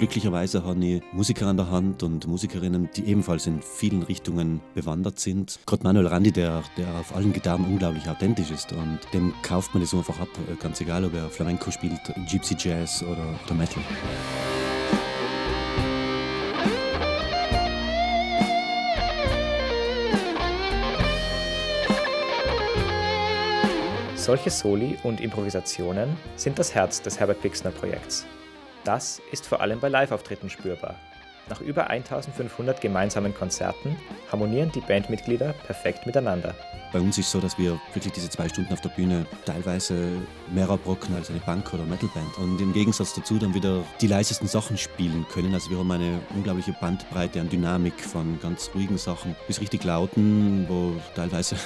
Glücklicherweise habe ich Musiker an der Hand und Musikerinnen, die ebenfalls in vielen Richtungen bewandert sind. Gerade Manuel Randi, der, der auf allen Gitarren unglaublich authentisch ist und dem kauft man das einfach ab, ganz egal, ob er Flamenco spielt, Gypsy Jazz oder, oder Metal. Solche Soli und Improvisationen sind das Herz des Herbert Pixner Projekts. Das ist vor allem bei Live-Auftritten spürbar. Nach über 1500 gemeinsamen Konzerten harmonieren die Bandmitglieder perfekt miteinander. Bei uns ist es so, dass wir wirklich diese zwei Stunden auf der Bühne teilweise mehr abrocken als eine Punk- oder Metalband. Und im Gegensatz dazu dann wieder die leisesten Sachen spielen können. Also wir haben eine unglaubliche Bandbreite an Dynamik von ganz ruhigen Sachen bis richtig lauten, wo teilweise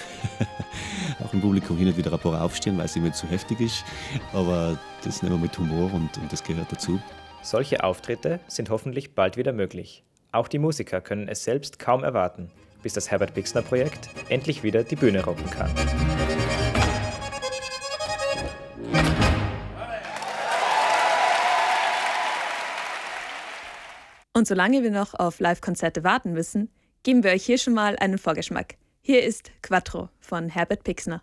auch im Publikum hin und wieder ein paar aufstehen, weil es immer zu heftig ist. Aber das nehmen wir mit Humor und, und das gehört dazu. Solche Auftritte sind hoffentlich bald wieder möglich. Auch die Musiker können es selbst kaum erwarten, bis das Herbert Bixner Projekt endlich wieder die Bühne rocken kann. Und solange wir noch auf Live-Konzerte warten müssen, geben wir euch hier schon mal einen Vorgeschmack. Hier ist Quattro von Herbert Pixner.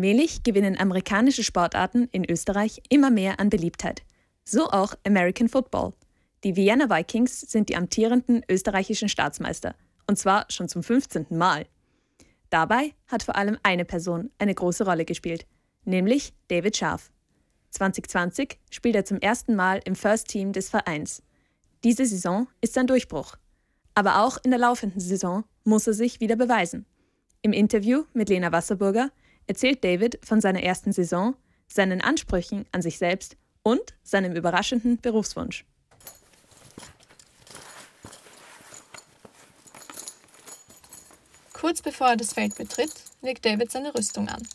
Allmählich gewinnen amerikanische Sportarten in Österreich immer mehr an Beliebtheit. So auch American Football. Die Vienna Vikings sind die amtierenden österreichischen Staatsmeister. Und zwar schon zum 15. Mal. Dabei hat vor allem eine Person eine große Rolle gespielt, nämlich David Scharf. 2020 spielt er zum ersten Mal im First Team des Vereins. Diese Saison ist sein Durchbruch. Aber auch in der laufenden Saison muss er sich wieder beweisen. Im Interview mit Lena Wasserburger erzählt David von seiner ersten Saison, seinen Ansprüchen an sich selbst und seinem überraschenden Berufswunsch. Kurz bevor er das Feld betritt, legt David seine Rüstung an.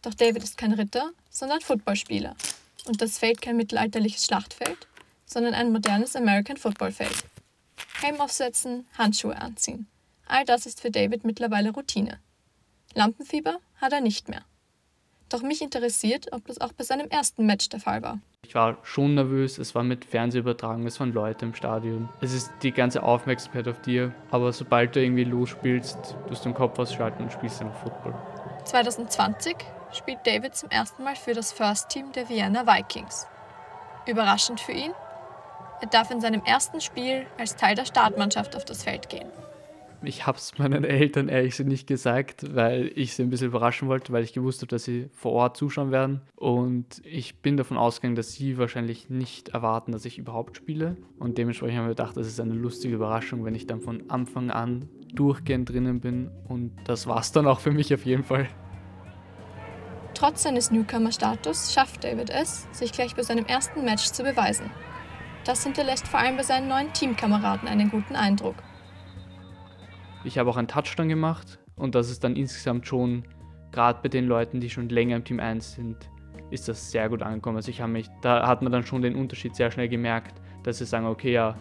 Doch David ist kein Ritter, sondern Footballspieler. Und das Feld kein mittelalterliches Schlachtfeld, sondern ein modernes American Football Feld. Helm aufsetzen, Handschuhe anziehen. All das ist für David mittlerweile Routine. Lampenfieber hat er nicht mehr. Doch mich interessiert, ob das auch bei seinem ersten Match der Fall war. Ich war schon nervös, es war mit Fernsehübertragung, es waren Leute im Stadion. Es ist die ganze Aufmerksamkeit auf dir, aber sobald du irgendwie losspielst, tust du den Kopf ausschalten und spielst dann Football. 2020 spielt David zum ersten Mal für das First Team der Vienna Vikings. Überraschend für ihn, er darf in seinem ersten Spiel als Teil der Startmannschaft auf das Feld gehen. Ich habe es meinen Eltern ehrlich gesagt nicht gesagt, weil ich sie ein bisschen überraschen wollte, weil ich gewusst habe, dass sie vor Ort zuschauen werden. Und ich bin davon ausgegangen, dass sie wahrscheinlich nicht erwarten, dass ich überhaupt spiele. Und dementsprechend haben wir gedacht, das ist eine lustige Überraschung, wenn ich dann von Anfang an durchgehend drinnen bin. Und das war es dann auch für mich auf jeden Fall. Trotz seines Newcomer-Status schafft David es, sich gleich bei seinem ersten Match zu beweisen. Das hinterlässt vor allem bei seinen neuen Teamkameraden einen guten Eindruck. Ich habe auch einen Touchdown gemacht und das ist dann insgesamt schon, gerade bei den Leuten, die schon länger im Team 1 sind, ist das sehr gut angekommen. Also ich habe mich, da hat man dann schon den Unterschied sehr schnell gemerkt, dass sie sagen, okay, ja,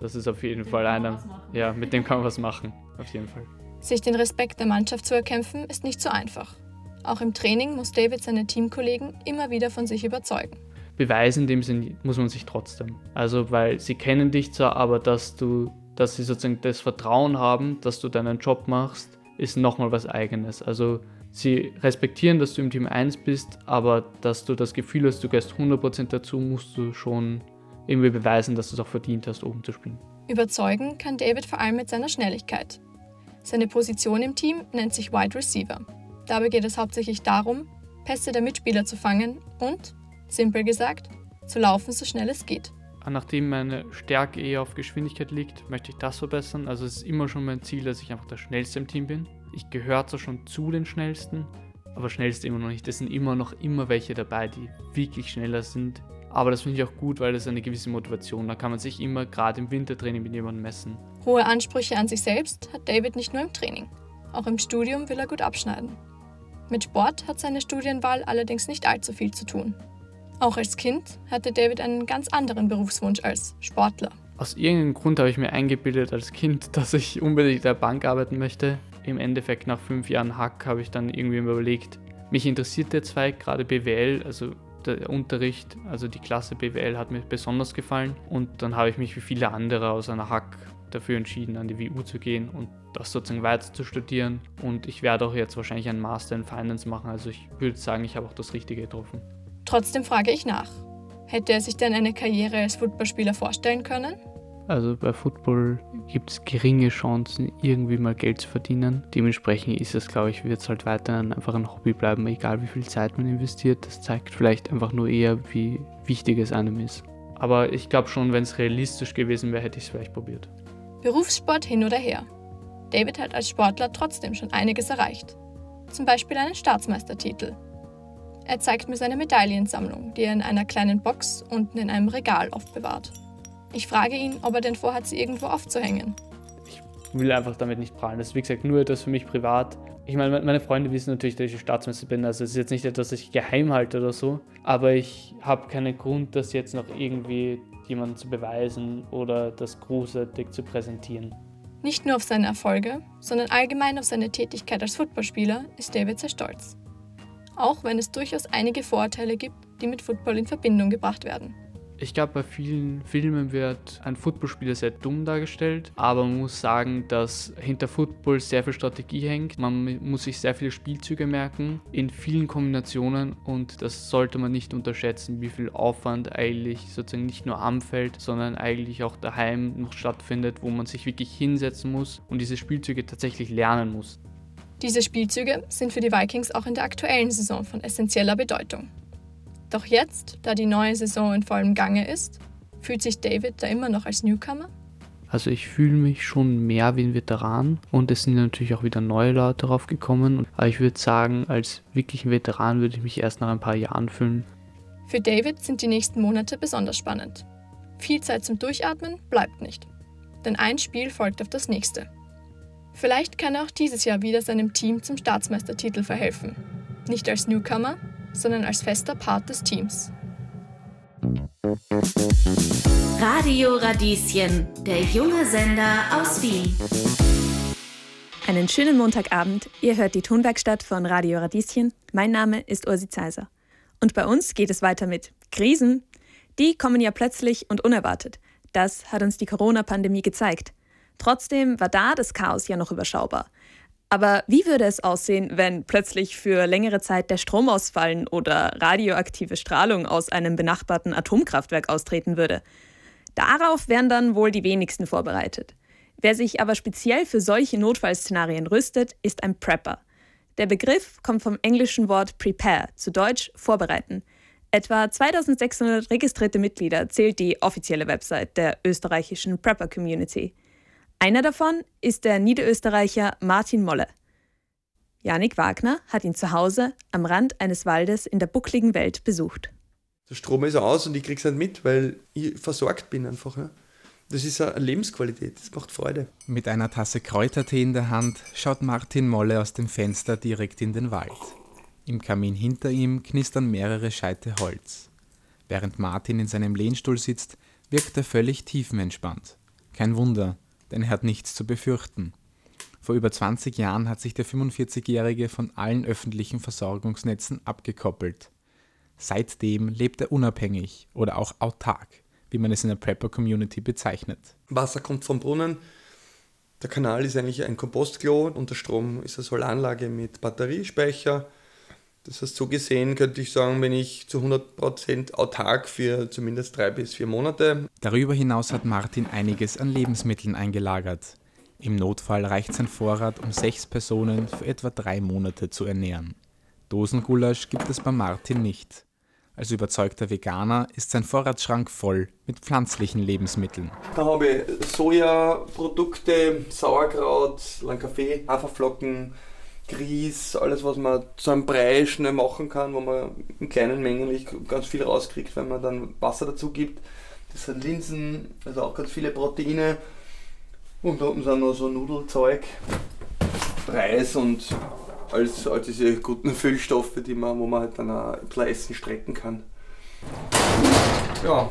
das ist auf jeden Fall einer, ja, mit dem kann man was machen, auf jeden Fall. Sich den Respekt der Mannschaft zu erkämpfen, ist nicht so einfach. Auch im Training muss David seine Teamkollegen immer wieder von sich überzeugen. Beweisen in dem Sinn muss man sich trotzdem. Also, weil sie kennen dich zwar, aber dass du dass sie sozusagen das Vertrauen haben, dass du deinen Job machst, ist nochmal was eigenes. Also sie respektieren, dass du im Team 1 bist, aber dass du das Gefühl hast, du gehst 100% dazu, musst du schon irgendwie beweisen, dass du es auch verdient hast, oben zu spielen. Überzeugen kann David vor allem mit seiner Schnelligkeit. Seine Position im Team nennt sich Wide Receiver. Dabei geht es hauptsächlich darum, Pässe der Mitspieler zu fangen und, simpel gesagt, zu laufen, so schnell es geht. Nachdem meine Stärke eher auf Geschwindigkeit liegt, möchte ich das verbessern. Also es ist immer schon mein Ziel, dass ich einfach der Schnellste im Team bin. Ich gehöre zwar schon zu den Schnellsten, aber Schnellste immer noch nicht. Es sind immer noch immer welche dabei, die wirklich schneller sind. Aber das finde ich auch gut, weil das eine gewisse Motivation. Da kann man sich immer gerade im Wintertraining mit jemandem messen. Hohe Ansprüche an sich selbst hat David nicht nur im Training. Auch im Studium will er gut abschneiden. Mit Sport hat seine Studienwahl allerdings nicht allzu viel zu tun. Auch als Kind hatte David einen ganz anderen Berufswunsch als Sportler. Aus irgendeinem Grund habe ich mir eingebildet als Kind, dass ich unbedingt in der Bank arbeiten möchte. Im Endeffekt nach fünf Jahren Hack habe ich dann irgendwie überlegt, mich interessiert der Zweig, gerade BWL, also der Unterricht, also die Klasse BWL hat mir besonders gefallen. Und dann habe ich mich wie viele andere aus einer Hack dafür entschieden, an die WU zu gehen und das sozusagen weiter zu studieren. Und ich werde auch jetzt wahrscheinlich einen Master in Finance machen. Also ich würde sagen, ich habe auch das Richtige getroffen. Trotzdem frage ich nach. Hätte er sich denn eine Karriere als Footballspieler vorstellen können? Also bei Football gibt es geringe Chancen, irgendwie mal Geld zu verdienen. Dementsprechend ist es, glaube ich, wird es halt weiterhin einfach ein Hobby bleiben, egal wie viel Zeit man investiert. Das zeigt vielleicht einfach nur eher, wie wichtig es einem ist. Aber ich glaube schon, wenn es realistisch gewesen wäre, hätte ich es vielleicht probiert. Berufssport hin oder her. David hat als Sportler trotzdem schon einiges erreicht. Zum Beispiel einen Staatsmeistertitel er zeigt mir seine Medaillensammlung, die er in einer kleinen Box unten in einem Regal aufbewahrt. Ich frage ihn, ob er denn vorhat, sie irgendwo aufzuhängen. Ich will einfach damit nicht prahlen. Das ist wie gesagt nur etwas für mich privat. Ich meine, meine Freunde wissen natürlich, dass ich Staatsmeister bin. Also es ist jetzt nicht etwas, das ich geheim halte oder so. Aber ich habe keinen Grund, das jetzt noch irgendwie jemandem zu beweisen oder das großartig zu präsentieren. Nicht nur auf seine Erfolge, sondern allgemein auf seine Tätigkeit als Footballspieler ist David sehr stolz auch wenn es durchaus einige Vorurteile gibt, die mit Football in Verbindung gebracht werden. Ich glaube, bei vielen Filmen wird ein Footballspieler sehr dumm dargestellt, aber man muss sagen, dass hinter Football sehr viel Strategie hängt. Man muss sich sehr viele Spielzüge merken in vielen Kombinationen und das sollte man nicht unterschätzen, wie viel Aufwand eigentlich sozusagen nicht nur am Feld, sondern eigentlich auch daheim noch stattfindet, wo man sich wirklich hinsetzen muss und diese Spielzüge tatsächlich lernen muss. Diese Spielzüge sind für die Vikings auch in der aktuellen Saison von essentieller Bedeutung. Doch jetzt, da die neue Saison in vollem Gange ist, fühlt sich David da immer noch als Newcomer? Also ich fühle mich schon mehr wie ein Veteran und es sind natürlich auch wieder neue Leute darauf gekommen. Aber ich würde sagen, als wirklichen Veteran würde ich mich erst nach ein paar Jahren fühlen. Für David sind die nächsten Monate besonders spannend. Viel Zeit zum Durchatmen bleibt nicht. Denn ein Spiel folgt auf das nächste. Vielleicht kann er auch dieses Jahr wieder seinem Team zum Staatsmeistertitel verhelfen. Nicht als Newcomer, sondern als fester Part des Teams. Radio Radieschen, der junge Sender aus Wien. Einen schönen Montagabend. Ihr hört die Tonwerkstatt von Radio Radieschen. Mein Name ist Ursi Zeiser. Und bei uns geht es weiter mit Krisen. Die kommen ja plötzlich und unerwartet. Das hat uns die Corona-Pandemie gezeigt. Trotzdem war da das Chaos ja noch überschaubar. Aber wie würde es aussehen, wenn plötzlich für längere Zeit der Strom ausfallen oder radioaktive Strahlung aus einem benachbarten Atomkraftwerk austreten würde? Darauf wären dann wohl die wenigsten vorbereitet. Wer sich aber speziell für solche Notfallszenarien rüstet, ist ein Prepper. Der Begriff kommt vom englischen Wort prepare, zu Deutsch vorbereiten. Etwa 2600 registrierte Mitglieder zählt die offizielle Website der österreichischen Prepper Community. Einer davon ist der Niederösterreicher Martin Molle. Janik Wagner hat ihn zu Hause am Rand eines Waldes in der buckligen Welt besucht. Der Strom ist aus und ich krieg's nicht mit, weil ich versorgt bin einfach. Ja. Das ist eine Lebensqualität, das macht Freude. Mit einer Tasse Kräutertee in der Hand schaut Martin Molle aus dem Fenster direkt in den Wald. Im Kamin hinter ihm knistern mehrere Scheite Holz. Während Martin in seinem Lehnstuhl sitzt, wirkt er völlig tiefenentspannt. Kein Wunder, denn er hat nichts zu befürchten. Vor über 20 Jahren hat sich der 45-Jährige von allen öffentlichen Versorgungsnetzen abgekoppelt. Seitdem lebt er unabhängig oder auch autark, wie man es in der Prepper-Community bezeichnet. Wasser kommt vom Brunnen, der Kanal ist eigentlich ein Kompostklo und der Strom ist eine Solaranlage mit Batteriespeicher. Das heißt, so gesehen könnte ich sagen, bin ich zu 100% autark für zumindest drei bis vier Monate. Darüber hinaus hat Martin einiges an Lebensmitteln eingelagert. Im Notfall reicht sein Vorrat, um sechs Personen für etwa drei Monate zu ernähren. Dosengulasch gibt es bei Martin nicht. Als überzeugter Veganer ist sein Vorratsschrank voll mit pflanzlichen Lebensmitteln. Da habe ich Sojaprodukte, Sauerkraut, Kaffee, Haferflocken, Grieß, alles was man zu einem Brei schnell machen kann, wo man in kleinen Mengen ganz viel rauskriegt, wenn man dann Wasser dazu gibt. Das sind Linsen, also auch ganz viele Proteine. Und da oben sind noch so Nudelzeug, Reis und alles, all diese guten Füllstoffe, die man, wo man halt dann ein bisschen Essen strecken kann. Ja.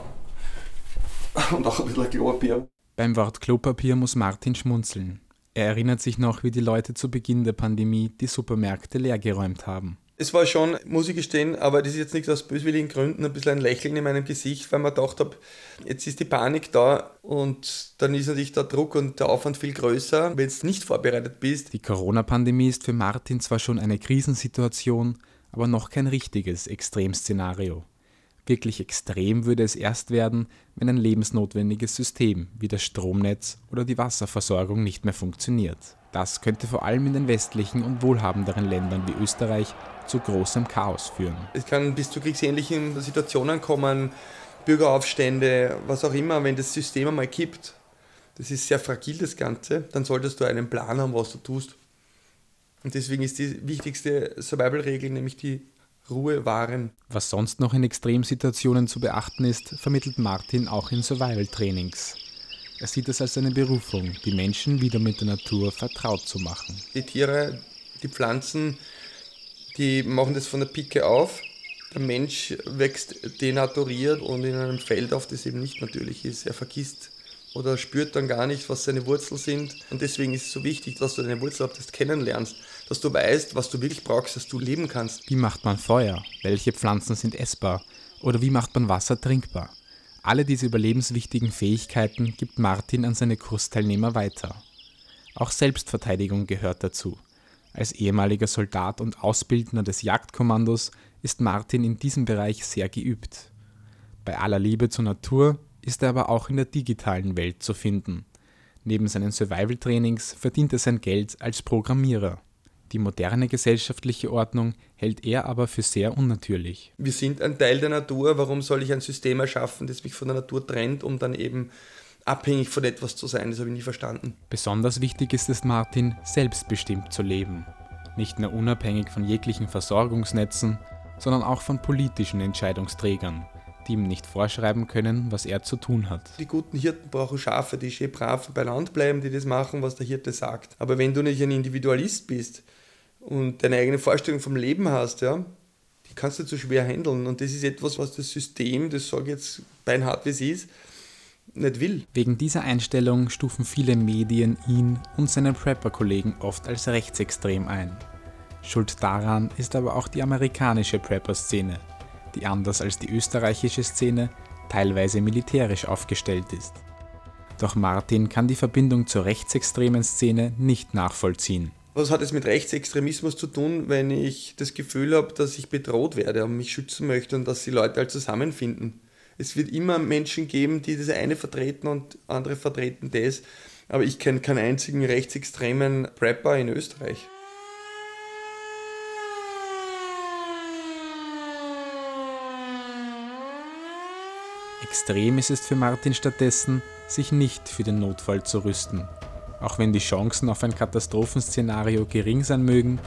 Und auch ein bisschen Klopapier. Beim Wort Klopapier muss Martin schmunzeln. Er erinnert sich noch, wie die Leute zu Beginn der Pandemie die Supermärkte leergeräumt haben. Es war schon, muss ich gestehen, aber das ist jetzt nicht aus böswilligen Gründen, ein bisschen ein Lächeln in meinem Gesicht, weil man gedacht habe, jetzt ist die Panik da und dann ist natürlich der Druck und der Aufwand viel größer, wenn du nicht vorbereitet bist. Die Corona-Pandemie ist für Martin zwar schon eine Krisensituation, aber noch kein richtiges Extremszenario. Wirklich extrem würde es erst werden, wenn ein lebensnotwendiges System wie das Stromnetz oder die Wasserversorgung nicht mehr funktioniert. Das könnte vor allem in den westlichen und wohlhabenderen Ländern wie Österreich zu großem Chaos führen. Es kann bis zu kriegsähnlichen Situationen kommen, Bürgeraufstände, was auch immer, wenn das System einmal kippt. Das ist sehr fragil, das Ganze. Dann solltest du einen Plan haben, was du tust. Und deswegen ist die wichtigste Survival-Regel nämlich die Ruhe wahren. Was sonst noch in Extremsituationen zu beachten ist, vermittelt Martin auch in Survival-Trainings. Er sieht es als eine Berufung, die Menschen wieder mit der Natur vertraut zu machen. Die Tiere, die Pflanzen, die machen das von der Pike auf. Der Mensch wächst denaturiert und in einem Feld auf, das eben nicht natürlich ist. Er vergisst oder spürt dann gar nicht, was seine Wurzeln sind. Und deswegen ist es so wichtig, dass du deine Wurzel kennenlernst, dass du weißt, was du wirklich brauchst, dass du leben kannst. Wie macht man Feuer? Welche Pflanzen sind essbar? Oder wie macht man Wasser trinkbar? Alle diese überlebenswichtigen Fähigkeiten gibt Martin an seine Kursteilnehmer weiter. Auch Selbstverteidigung gehört dazu. Als ehemaliger Soldat und Ausbildner des Jagdkommandos ist Martin in diesem Bereich sehr geübt. Bei aller Liebe zur Natur ist er aber auch in der digitalen Welt zu finden. Neben seinen Survival-Trainings verdient er sein Geld als Programmierer. Die moderne gesellschaftliche Ordnung hält er aber für sehr unnatürlich. Wir sind ein Teil der Natur, warum soll ich ein System erschaffen, das mich von der Natur trennt, um dann eben abhängig von etwas zu sein? Das habe ich nie verstanden. Besonders wichtig ist es Martin, selbstbestimmt zu leben. Nicht nur unabhängig von jeglichen Versorgungsnetzen, sondern auch von politischen Entscheidungsträgern, die ihm nicht vorschreiben können, was er zu tun hat. Die guten Hirten brauchen Schafe, die schön brav bei Land bleiben, die das machen, was der Hirte sagt. Aber wenn du nicht ein Individualist bist und deine eigene Vorstellung vom Leben hast, ja, die kannst du zu schwer handeln. Und das ist etwas, was das System, das sage ich jetzt beinhart wie es ist, nicht will. Wegen dieser Einstellung stufen viele Medien ihn und seine Prepper-Kollegen oft als rechtsextrem ein. Schuld daran ist aber auch die amerikanische Prepper-Szene, die anders als die österreichische Szene teilweise militärisch aufgestellt ist. Doch Martin kann die Verbindung zur rechtsextremen Szene nicht nachvollziehen. Was hat es mit Rechtsextremismus zu tun, wenn ich das Gefühl habe, dass ich bedroht werde und mich schützen möchte und dass die Leute halt zusammenfinden? Es wird immer Menschen geben, die das eine vertreten und andere vertreten das. Aber ich kenne keinen einzigen rechtsextremen Prepper in Österreich. Extrem ist es für Martin stattdessen, sich nicht für den Notfall zu rüsten. Auch wenn die Chancen auf ein Katastrophenszenario gering sein mögen,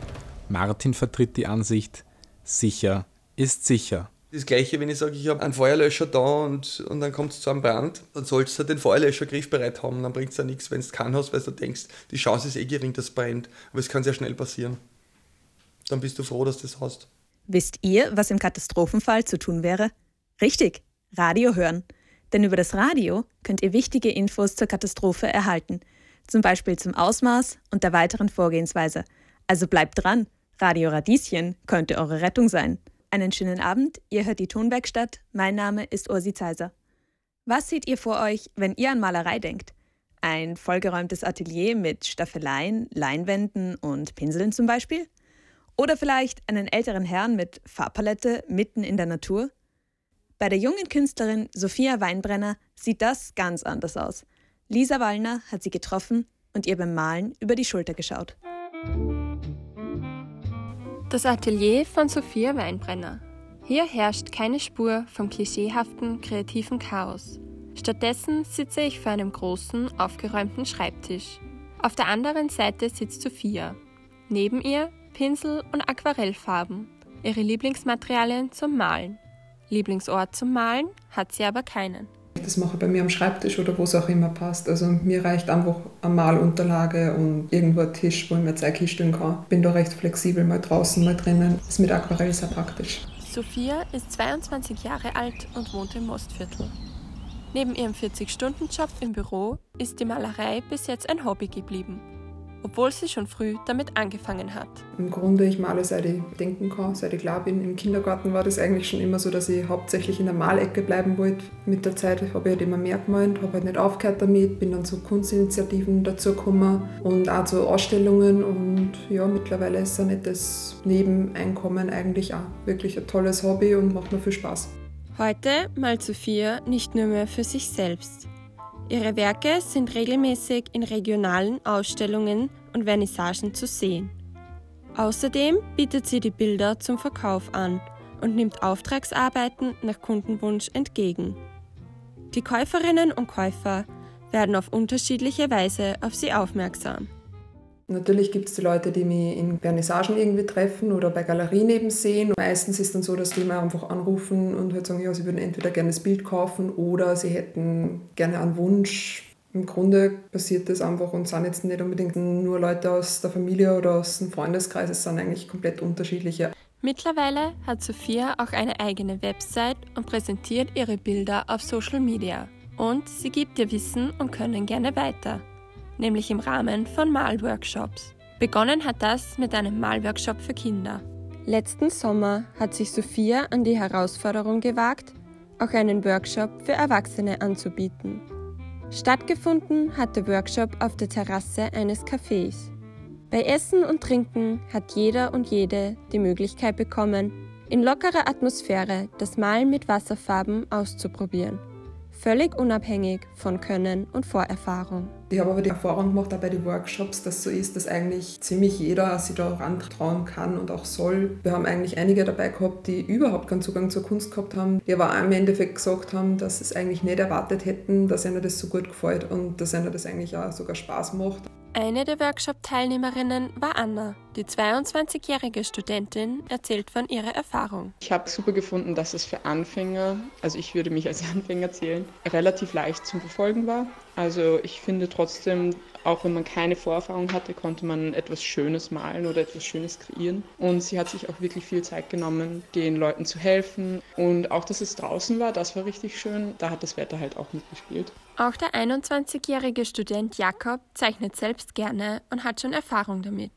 Martin vertritt die Ansicht, sicher ist sicher. Das gleiche, wenn ich sage, ich habe einen Feuerlöscher da und, und dann kommt es zu einem Brand, dann sollst du den Feuerlöscher griffbereit haben. Dann bringt es ja nichts, wenn du keinen hast, weil du denkst, die Chance ist eh gering, dass es brennt. Aber es kann sehr schnell passieren. Dann bist du froh, dass du das hast. Wisst ihr, was im Katastrophenfall zu tun wäre? Richtig, Radio hören. Denn über das Radio könnt ihr wichtige Infos zur Katastrophe erhalten. Zum Beispiel zum Ausmaß und der weiteren Vorgehensweise. Also bleibt dran. Radio Radieschen könnte eure Rettung sein. Einen schönen Abend, ihr hört die Tonwerkstatt. Mein Name ist Ursi Zeiser. Was seht ihr vor euch, wenn ihr an Malerei denkt? Ein vollgeräumtes Atelier mit Staffeleien, Leinwänden und Pinseln zum Beispiel? Oder vielleicht einen älteren Herrn mit Farbpalette mitten in der Natur? Bei der jungen Künstlerin Sophia Weinbrenner sieht das ganz anders aus. Lisa Wallner hat sie getroffen und ihr beim Malen über die Schulter geschaut. Das Atelier von Sophia Weinbrenner. Hier herrscht keine Spur vom klischeehaften, kreativen Chaos. Stattdessen sitze ich vor einem großen, aufgeräumten Schreibtisch. Auf der anderen Seite sitzt Sophia. Neben ihr Pinsel und Aquarellfarben, ihre Lieblingsmaterialien zum Malen. Lieblingsort zum Malen hat sie aber keinen. Das mache ich bei mir am Schreibtisch oder wo es auch immer passt. Also mir reicht einfach eine Malunterlage und irgendwo ein Tisch, wo ich mir Zeug hinstellen kann. Bin da recht flexibel, mal draußen, mal drinnen. Das ist mit Aquarell sehr praktisch. Sophia ist 22 Jahre alt und wohnt im Mostviertel. Neben ihrem 40-Stunden-Job im Büro ist die Malerei bis jetzt ein Hobby geblieben obwohl sie schon früh damit angefangen hat. Im Grunde, ich male seit ich denken kann, seit ich klar bin. Im Kindergarten war das eigentlich schon immer so, dass ich hauptsächlich in der Malecke bleiben wollte. Mit der Zeit habe ich halt immer mehr gemalt, habe halt nicht aufgehört damit, bin dann zu Kunstinitiativen dazu gekommen und auch zu Ausstellungen und ja, mittlerweile ist ein nettes Nebeneinkommen eigentlich auch wirklich ein tolles Hobby und macht mir viel Spaß. Heute malt Sophia nicht nur mehr für sich selbst. Ihre Werke sind regelmäßig in regionalen Ausstellungen und Vernissagen zu sehen. Außerdem bietet sie die Bilder zum Verkauf an und nimmt Auftragsarbeiten nach Kundenwunsch entgegen. Die Käuferinnen und Käufer werden auf unterschiedliche Weise auf sie aufmerksam. Natürlich gibt es die Leute, die mich in Vernissagen irgendwie treffen oder bei Galerien eben sehen. Meistens ist dann so, dass die mir einfach anrufen und halt sagen, ja, sie würden entweder gerne das Bild kaufen oder sie hätten gerne einen Wunsch. Im Grunde passiert das einfach und sind jetzt nicht unbedingt nur Leute aus der Familie oder aus dem Freundeskreis, es sind eigentlich komplett unterschiedliche. Mittlerweile hat Sophia auch eine eigene Website und präsentiert ihre Bilder auf Social Media. Und sie gibt ihr Wissen und Können gerne weiter nämlich im Rahmen von Malworkshops. Begonnen hat das mit einem Malworkshop für Kinder. Letzten Sommer hat sich Sophia an die Herausforderung gewagt, auch einen Workshop für Erwachsene anzubieten. Stattgefunden hat der Workshop auf der Terrasse eines Cafés. Bei Essen und Trinken hat jeder und jede die Möglichkeit bekommen, in lockerer Atmosphäre das Malen mit Wasserfarben auszuprobieren völlig unabhängig von Können und Vorerfahrung. Ich habe aber die Erfahrung gemacht, auch bei den Workshops, dass so ist, dass eigentlich ziemlich jeder sich da rantrauen kann und auch soll. Wir haben eigentlich einige dabei gehabt, die überhaupt keinen Zugang zur Kunst gehabt haben, die aber auch im Endeffekt gesagt haben, dass sie es eigentlich nicht erwartet hätten, dass ihnen das so gut gefällt und dass ihnen das eigentlich auch sogar Spaß macht. Eine der Workshop-Teilnehmerinnen war Anna. Die 22-jährige Studentin erzählt von ihrer Erfahrung. Ich habe super gefunden, dass es für Anfänger, also ich würde mich als Anfänger zählen, relativ leicht zum Verfolgen war. Also ich finde trotzdem, auch wenn man keine Vorerfahrung hatte, konnte man etwas Schönes malen oder etwas Schönes kreieren. Und sie hat sich auch wirklich viel Zeit genommen, den Leuten zu helfen. Und auch, dass es draußen war, das war richtig schön. Da hat das Wetter halt auch mitgespielt. Auch der 21-jährige Student Jakob zeichnet selbst gerne und hat schon Erfahrung damit.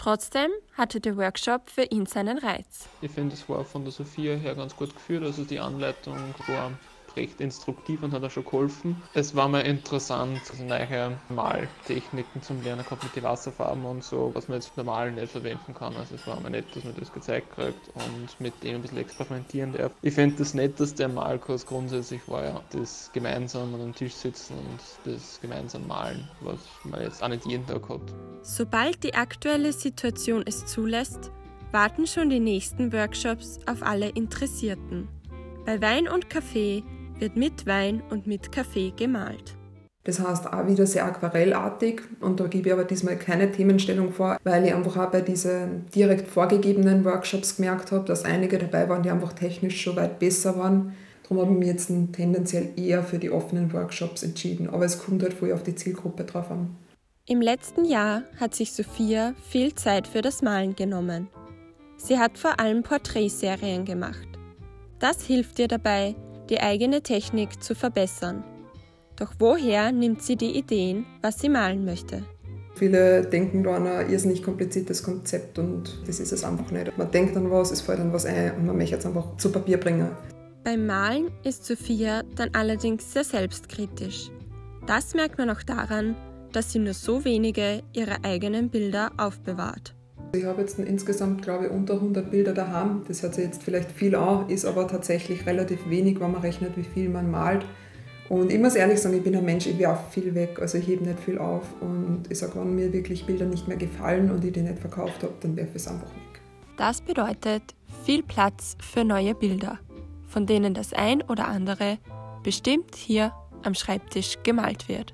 Trotzdem hatte der Workshop für ihn seinen Reiz. Ich finde, es war von der Sophia her ganz gut geführt. Also die Anleitung war recht instruktiv und hat auch schon geholfen. Es war mal interessant, neue Maltechniken zum Lernen gehabt mit den Wasserfarben und so, was man jetzt normal nicht verwenden kann. Also es war mal nett, dass man das gezeigt kriegt und mit dem ein bisschen experimentieren darf. Ich finde das nett, dass der Malkurs grundsätzlich war ja das gemeinsam an einem Tisch sitzen und das gemeinsam malen, was man jetzt auch nicht jeden Tag hat. Sobald die aktuelle Situation es zulässt, warten schon die nächsten Workshops auf alle Interessierten. Bei Wein und Kaffee wird mit Wein und mit Kaffee gemalt. Das heißt auch wieder sehr aquarellartig und da gebe ich aber diesmal keine Themenstellung vor, weil ich einfach auch bei diesen direkt vorgegebenen Workshops gemerkt habe, dass einige dabei waren, die einfach technisch schon weit besser waren. Darum habe ich mich jetzt tendenziell eher für die offenen Workshops entschieden, aber es kommt halt voll auf die Zielgruppe drauf an. Im letzten Jahr hat sich Sophia viel Zeit für das Malen genommen. Sie hat vor allem Porträtserien gemacht. Das hilft ihr dabei, die eigene Technik zu verbessern. Doch woher nimmt sie die Ideen, was sie malen möchte? Viele denken da an ein irrsinnig kompliziertes Konzept und das ist es einfach nicht. Man denkt an was, es fällt dann was ein und man möchte es einfach zu Papier bringen. Beim Malen ist Sophia dann allerdings sehr selbstkritisch. Das merkt man auch daran, dass sie nur so wenige ihrer eigenen Bilder aufbewahrt. Ich habe jetzt insgesamt, glaube ich, unter 100 Bilder daheim. Das hört sich jetzt vielleicht viel an, ist aber tatsächlich relativ wenig, wenn man rechnet, wie viel man malt. Und ich muss ehrlich sagen, ich bin ein Mensch, ich werfe viel weg, also ich hebe nicht viel auf. Und ich sage, wenn mir wirklich Bilder nicht mehr gefallen und ich die nicht verkauft habe, dann werfe ich es einfach weg. Das bedeutet viel Platz für neue Bilder, von denen das ein oder andere bestimmt hier am Schreibtisch gemalt wird.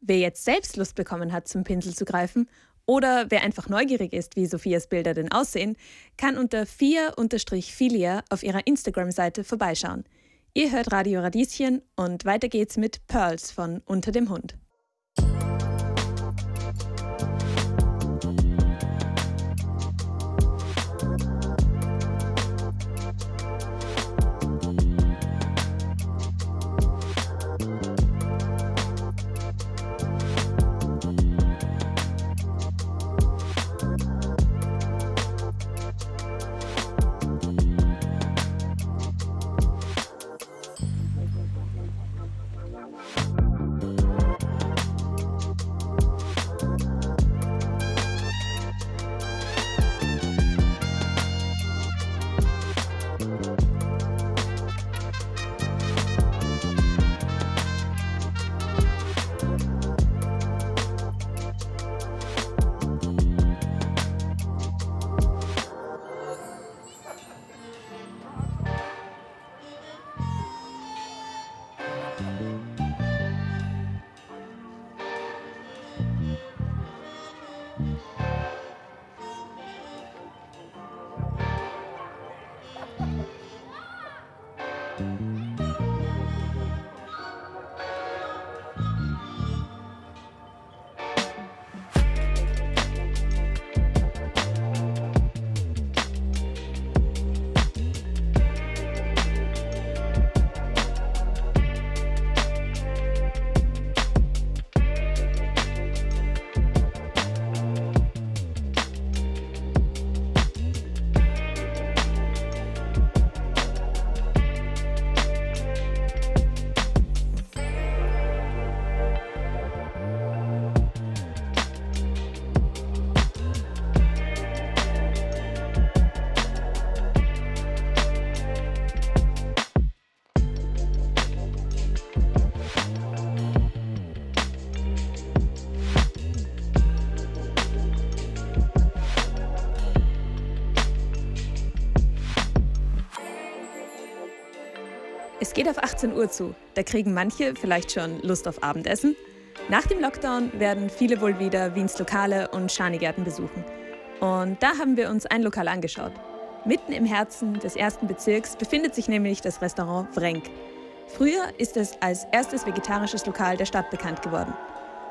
Wer jetzt selbst Lust bekommen hat, zum Pinsel zu greifen oder wer einfach neugierig ist, wie Sophias Bilder denn aussehen, kann unter 4-filia auf ihrer Instagram-Seite vorbeischauen. Ihr hört Radio Radieschen und weiter geht's mit Pearls von Unter dem Hund. Auf 18 Uhr zu. Da kriegen manche vielleicht schon Lust auf Abendessen. Nach dem Lockdown werden viele wohl wieder Wiens Lokale und Schanigärten besuchen. Und da haben wir uns ein Lokal angeschaut. Mitten im Herzen des ersten Bezirks befindet sich nämlich das Restaurant Vrenk. Früher ist es als erstes vegetarisches Lokal der Stadt bekannt geworden.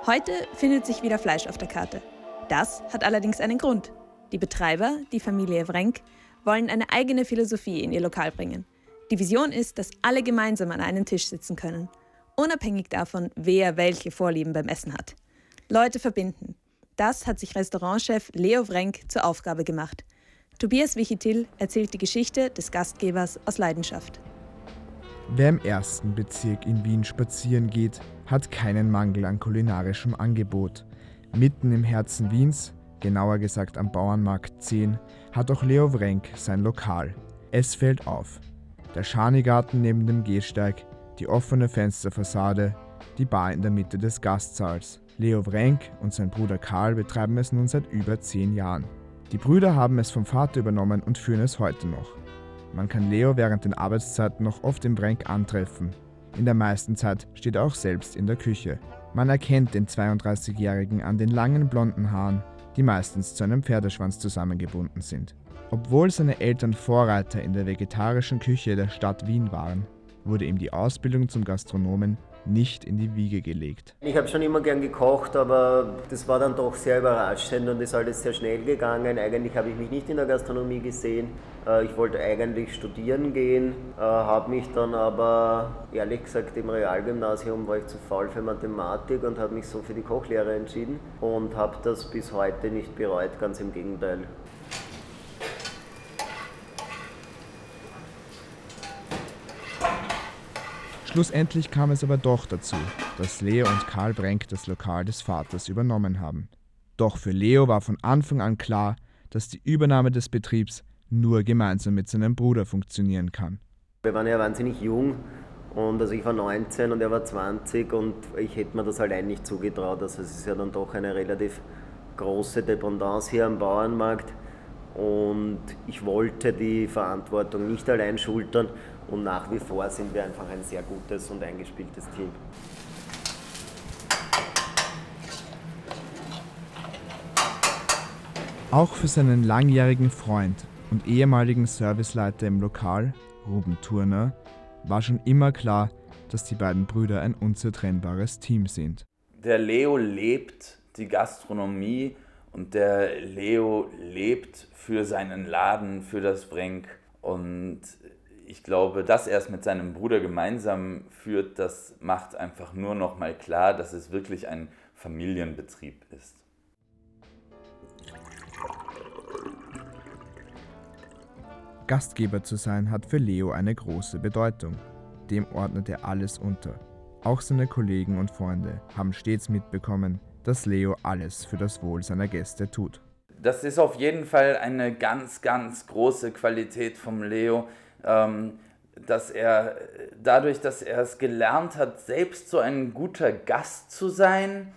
Heute findet sich wieder Fleisch auf der Karte. Das hat allerdings einen Grund. Die Betreiber, die Familie Vrenk, wollen eine eigene Philosophie in ihr Lokal bringen. Die Vision ist, dass alle gemeinsam an einem Tisch sitzen können, unabhängig davon, wer welche Vorlieben beim Essen hat. Leute verbinden. Das hat sich Restaurantchef Leo Vrenk zur Aufgabe gemacht. Tobias Wichitil erzählt die Geschichte des Gastgebers aus Leidenschaft. Wer im ersten Bezirk in Wien spazieren geht, hat keinen Mangel an kulinarischem Angebot. Mitten im Herzen Wiens, genauer gesagt am Bauernmarkt 10, hat auch Leo Vrenk sein Lokal. Es fällt auf. Der Schanigarten neben dem Gehsteig, die offene Fensterfassade, die Bar in der Mitte des Gastsaals. Leo Vrenk und sein Bruder Karl betreiben es nun seit über zehn Jahren. Die Brüder haben es vom Vater übernommen und führen es heute noch. Man kann Leo während den Arbeitszeiten noch oft im Brenk antreffen. In der meisten Zeit steht er auch selbst in der Küche. Man erkennt den 32-Jährigen an den langen blonden Haaren, die meistens zu einem Pferdeschwanz zusammengebunden sind. Obwohl seine Eltern Vorreiter in der vegetarischen Küche der Stadt Wien waren, wurde ihm die Ausbildung zum Gastronomen nicht in die Wiege gelegt. Ich habe schon immer gern gekocht, aber das war dann doch sehr überraschend und ist alles sehr schnell gegangen. Eigentlich habe ich mich nicht in der Gastronomie gesehen. Äh, ich wollte eigentlich studieren gehen, äh, habe mich dann aber ehrlich gesagt im Realgymnasium war ich zu faul für Mathematik und habe mich so für die Kochlehre entschieden und habe das bis heute nicht bereut, ganz im Gegenteil. Schlussendlich kam es aber doch dazu, dass Leo und Karl Brenk das Lokal des Vaters übernommen haben. Doch für Leo war von Anfang an klar, dass die Übernahme des Betriebs nur gemeinsam mit seinem Bruder funktionieren kann. Wir waren ja wahnsinnig jung und also ich war 19 und er war 20 und ich hätte mir das allein nicht zugetraut. Also es ist ja dann doch eine relativ große Dependance hier am Bauernmarkt und ich wollte die Verantwortung nicht allein schultern und nach wie vor sind wir einfach ein sehr gutes und eingespieltes Team. Auch für seinen langjährigen Freund und ehemaligen Serviceleiter im Lokal, Ruben Turner, war schon immer klar, dass die beiden Brüder ein unzertrennbares Team sind. Der Leo lebt die Gastronomie und der Leo lebt für seinen Laden, für das Brenk. Und ich glaube, dass er es mit seinem Bruder gemeinsam führt, das macht einfach nur noch mal klar, dass es wirklich ein Familienbetrieb ist. Gastgeber zu sein hat für Leo eine große Bedeutung. Dem ordnet er alles unter. Auch seine Kollegen und Freunde haben stets mitbekommen, dass Leo alles für das Wohl seiner Gäste tut. Das ist auf jeden Fall eine ganz, ganz große Qualität vom Leo ähm, dass er dadurch, dass er es gelernt hat, selbst so ein guter Gast zu sein,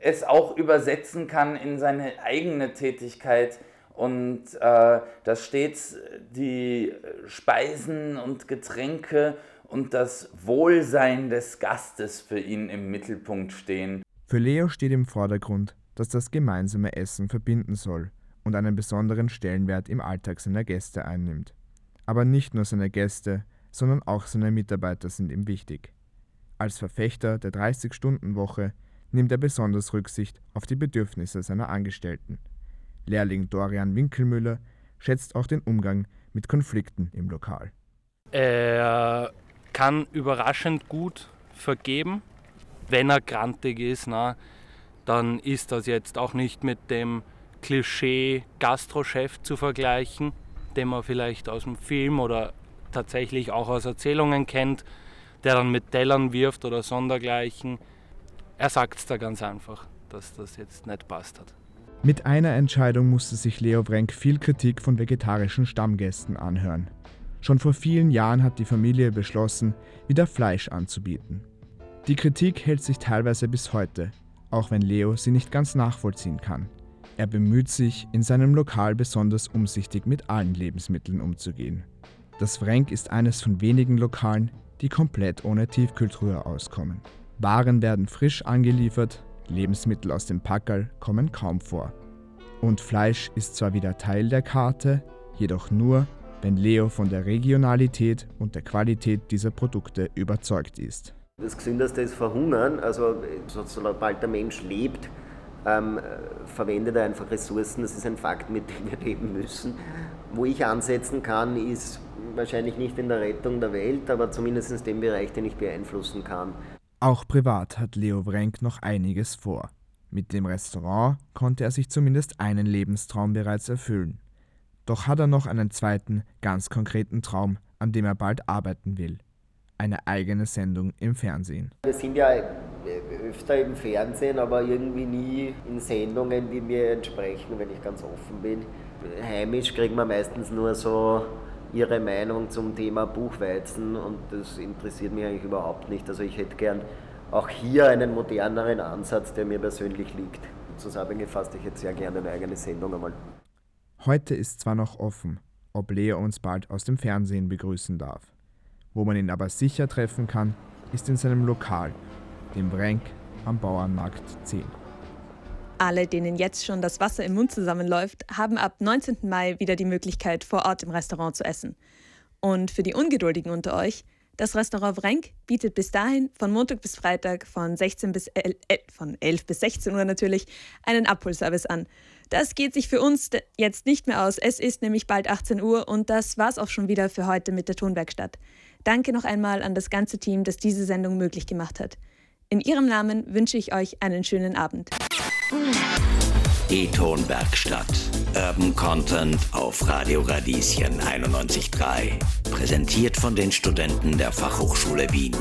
es auch übersetzen kann in seine eigene Tätigkeit und äh, dass stets die Speisen und Getränke und das Wohlsein des Gastes für ihn im Mittelpunkt stehen. Für Leo steht im Vordergrund, dass das gemeinsame Essen verbinden soll und einen besonderen Stellenwert im Alltag seiner Gäste einnimmt. Aber nicht nur seine Gäste, sondern auch seine Mitarbeiter sind ihm wichtig. Als Verfechter der 30-Stunden-Woche nimmt er besonders Rücksicht auf die Bedürfnisse seiner Angestellten. Lehrling Dorian Winkelmüller schätzt auch den Umgang mit Konflikten im Lokal. Er kann überraschend gut vergeben. Wenn er grantig ist, na, dann ist das jetzt auch nicht mit dem Klischee Gastrochef zu vergleichen den man vielleicht aus dem Film oder tatsächlich auch aus Erzählungen kennt, der dann mit Tellern wirft oder sondergleichen. Er sagt es da ganz einfach, dass das jetzt nicht passt hat. Mit einer Entscheidung musste sich Leo Wrenk viel Kritik von vegetarischen Stammgästen anhören. Schon vor vielen Jahren hat die Familie beschlossen, wieder Fleisch anzubieten. Die Kritik hält sich teilweise bis heute, auch wenn Leo sie nicht ganz nachvollziehen kann. Er bemüht sich, in seinem Lokal besonders umsichtig mit allen Lebensmitteln umzugehen. Das Vrenk ist eines von wenigen Lokalen, die komplett ohne Tiefkühltruhe auskommen. Waren werden frisch angeliefert, Lebensmittel aus dem Packerl kommen kaum vor. Und Fleisch ist zwar wieder Teil der Karte, jedoch nur, wenn Leo von der Regionalität und der Qualität dieser Produkte überzeugt ist. Das Gesündeste ist Verhungern, also sobald der Mensch lebt, ähm, verwendet er einfach Ressourcen, das ist ein Fakt, mit dem wir leben müssen. Wo ich ansetzen kann, ist wahrscheinlich nicht in der Rettung der Welt, aber zumindest in dem Bereich, den ich beeinflussen kann. Auch privat hat Leo Wrenk noch einiges vor. Mit dem Restaurant konnte er sich zumindest einen Lebenstraum bereits erfüllen. Doch hat er noch einen zweiten, ganz konkreten Traum, an dem er bald arbeiten will. Eine eigene Sendung im Fernsehen. Wir sind ja öfter im Fernsehen, aber irgendwie nie in Sendungen, die mir entsprechen, wenn ich ganz offen bin. Heimisch kriegen wir meistens nur so ihre Meinung zum Thema Buchweizen und das interessiert mich eigentlich überhaupt nicht. Also ich hätte gern auch hier einen moderneren Ansatz, der mir persönlich liegt. Zusammengefasst, ich hätte sehr gerne eine eigene Sendung einmal. Heute ist zwar noch offen, ob Leo uns bald aus dem Fernsehen begrüßen darf. Wo man ihn aber sicher treffen kann, ist in seinem Lokal, dem Brenk am Bauernmarkt 10. Alle, denen jetzt schon das Wasser im Mund zusammenläuft, haben ab 19. Mai wieder die Möglichkeit, vor Ort im Restaurant zu essen. Und für die Ungeduldigen unter euch, das Restaurant Vrenk bietet bis dahin von Montag bis Freitag von, 16 bis 11, äh, von 11 bis 16 Uhr natürlich einen Abholservice an. Das geht sich für uns jetzt nicht mehr aus. Es ist nämlich bald 18 Uhr und das war's auch schon wieder für heute mit der Tonwerkstatt. Danke noch einmal an das ganze Team, das diese Sendung möglich gemacht hat. In Ihrem Namen wünsche ich euch einen schönen Abend. Die Tonwerkstatt. Urban Content auf Radio Radieschen 91.3. Präsentiert von den Studenten der Fachhochschule Wien.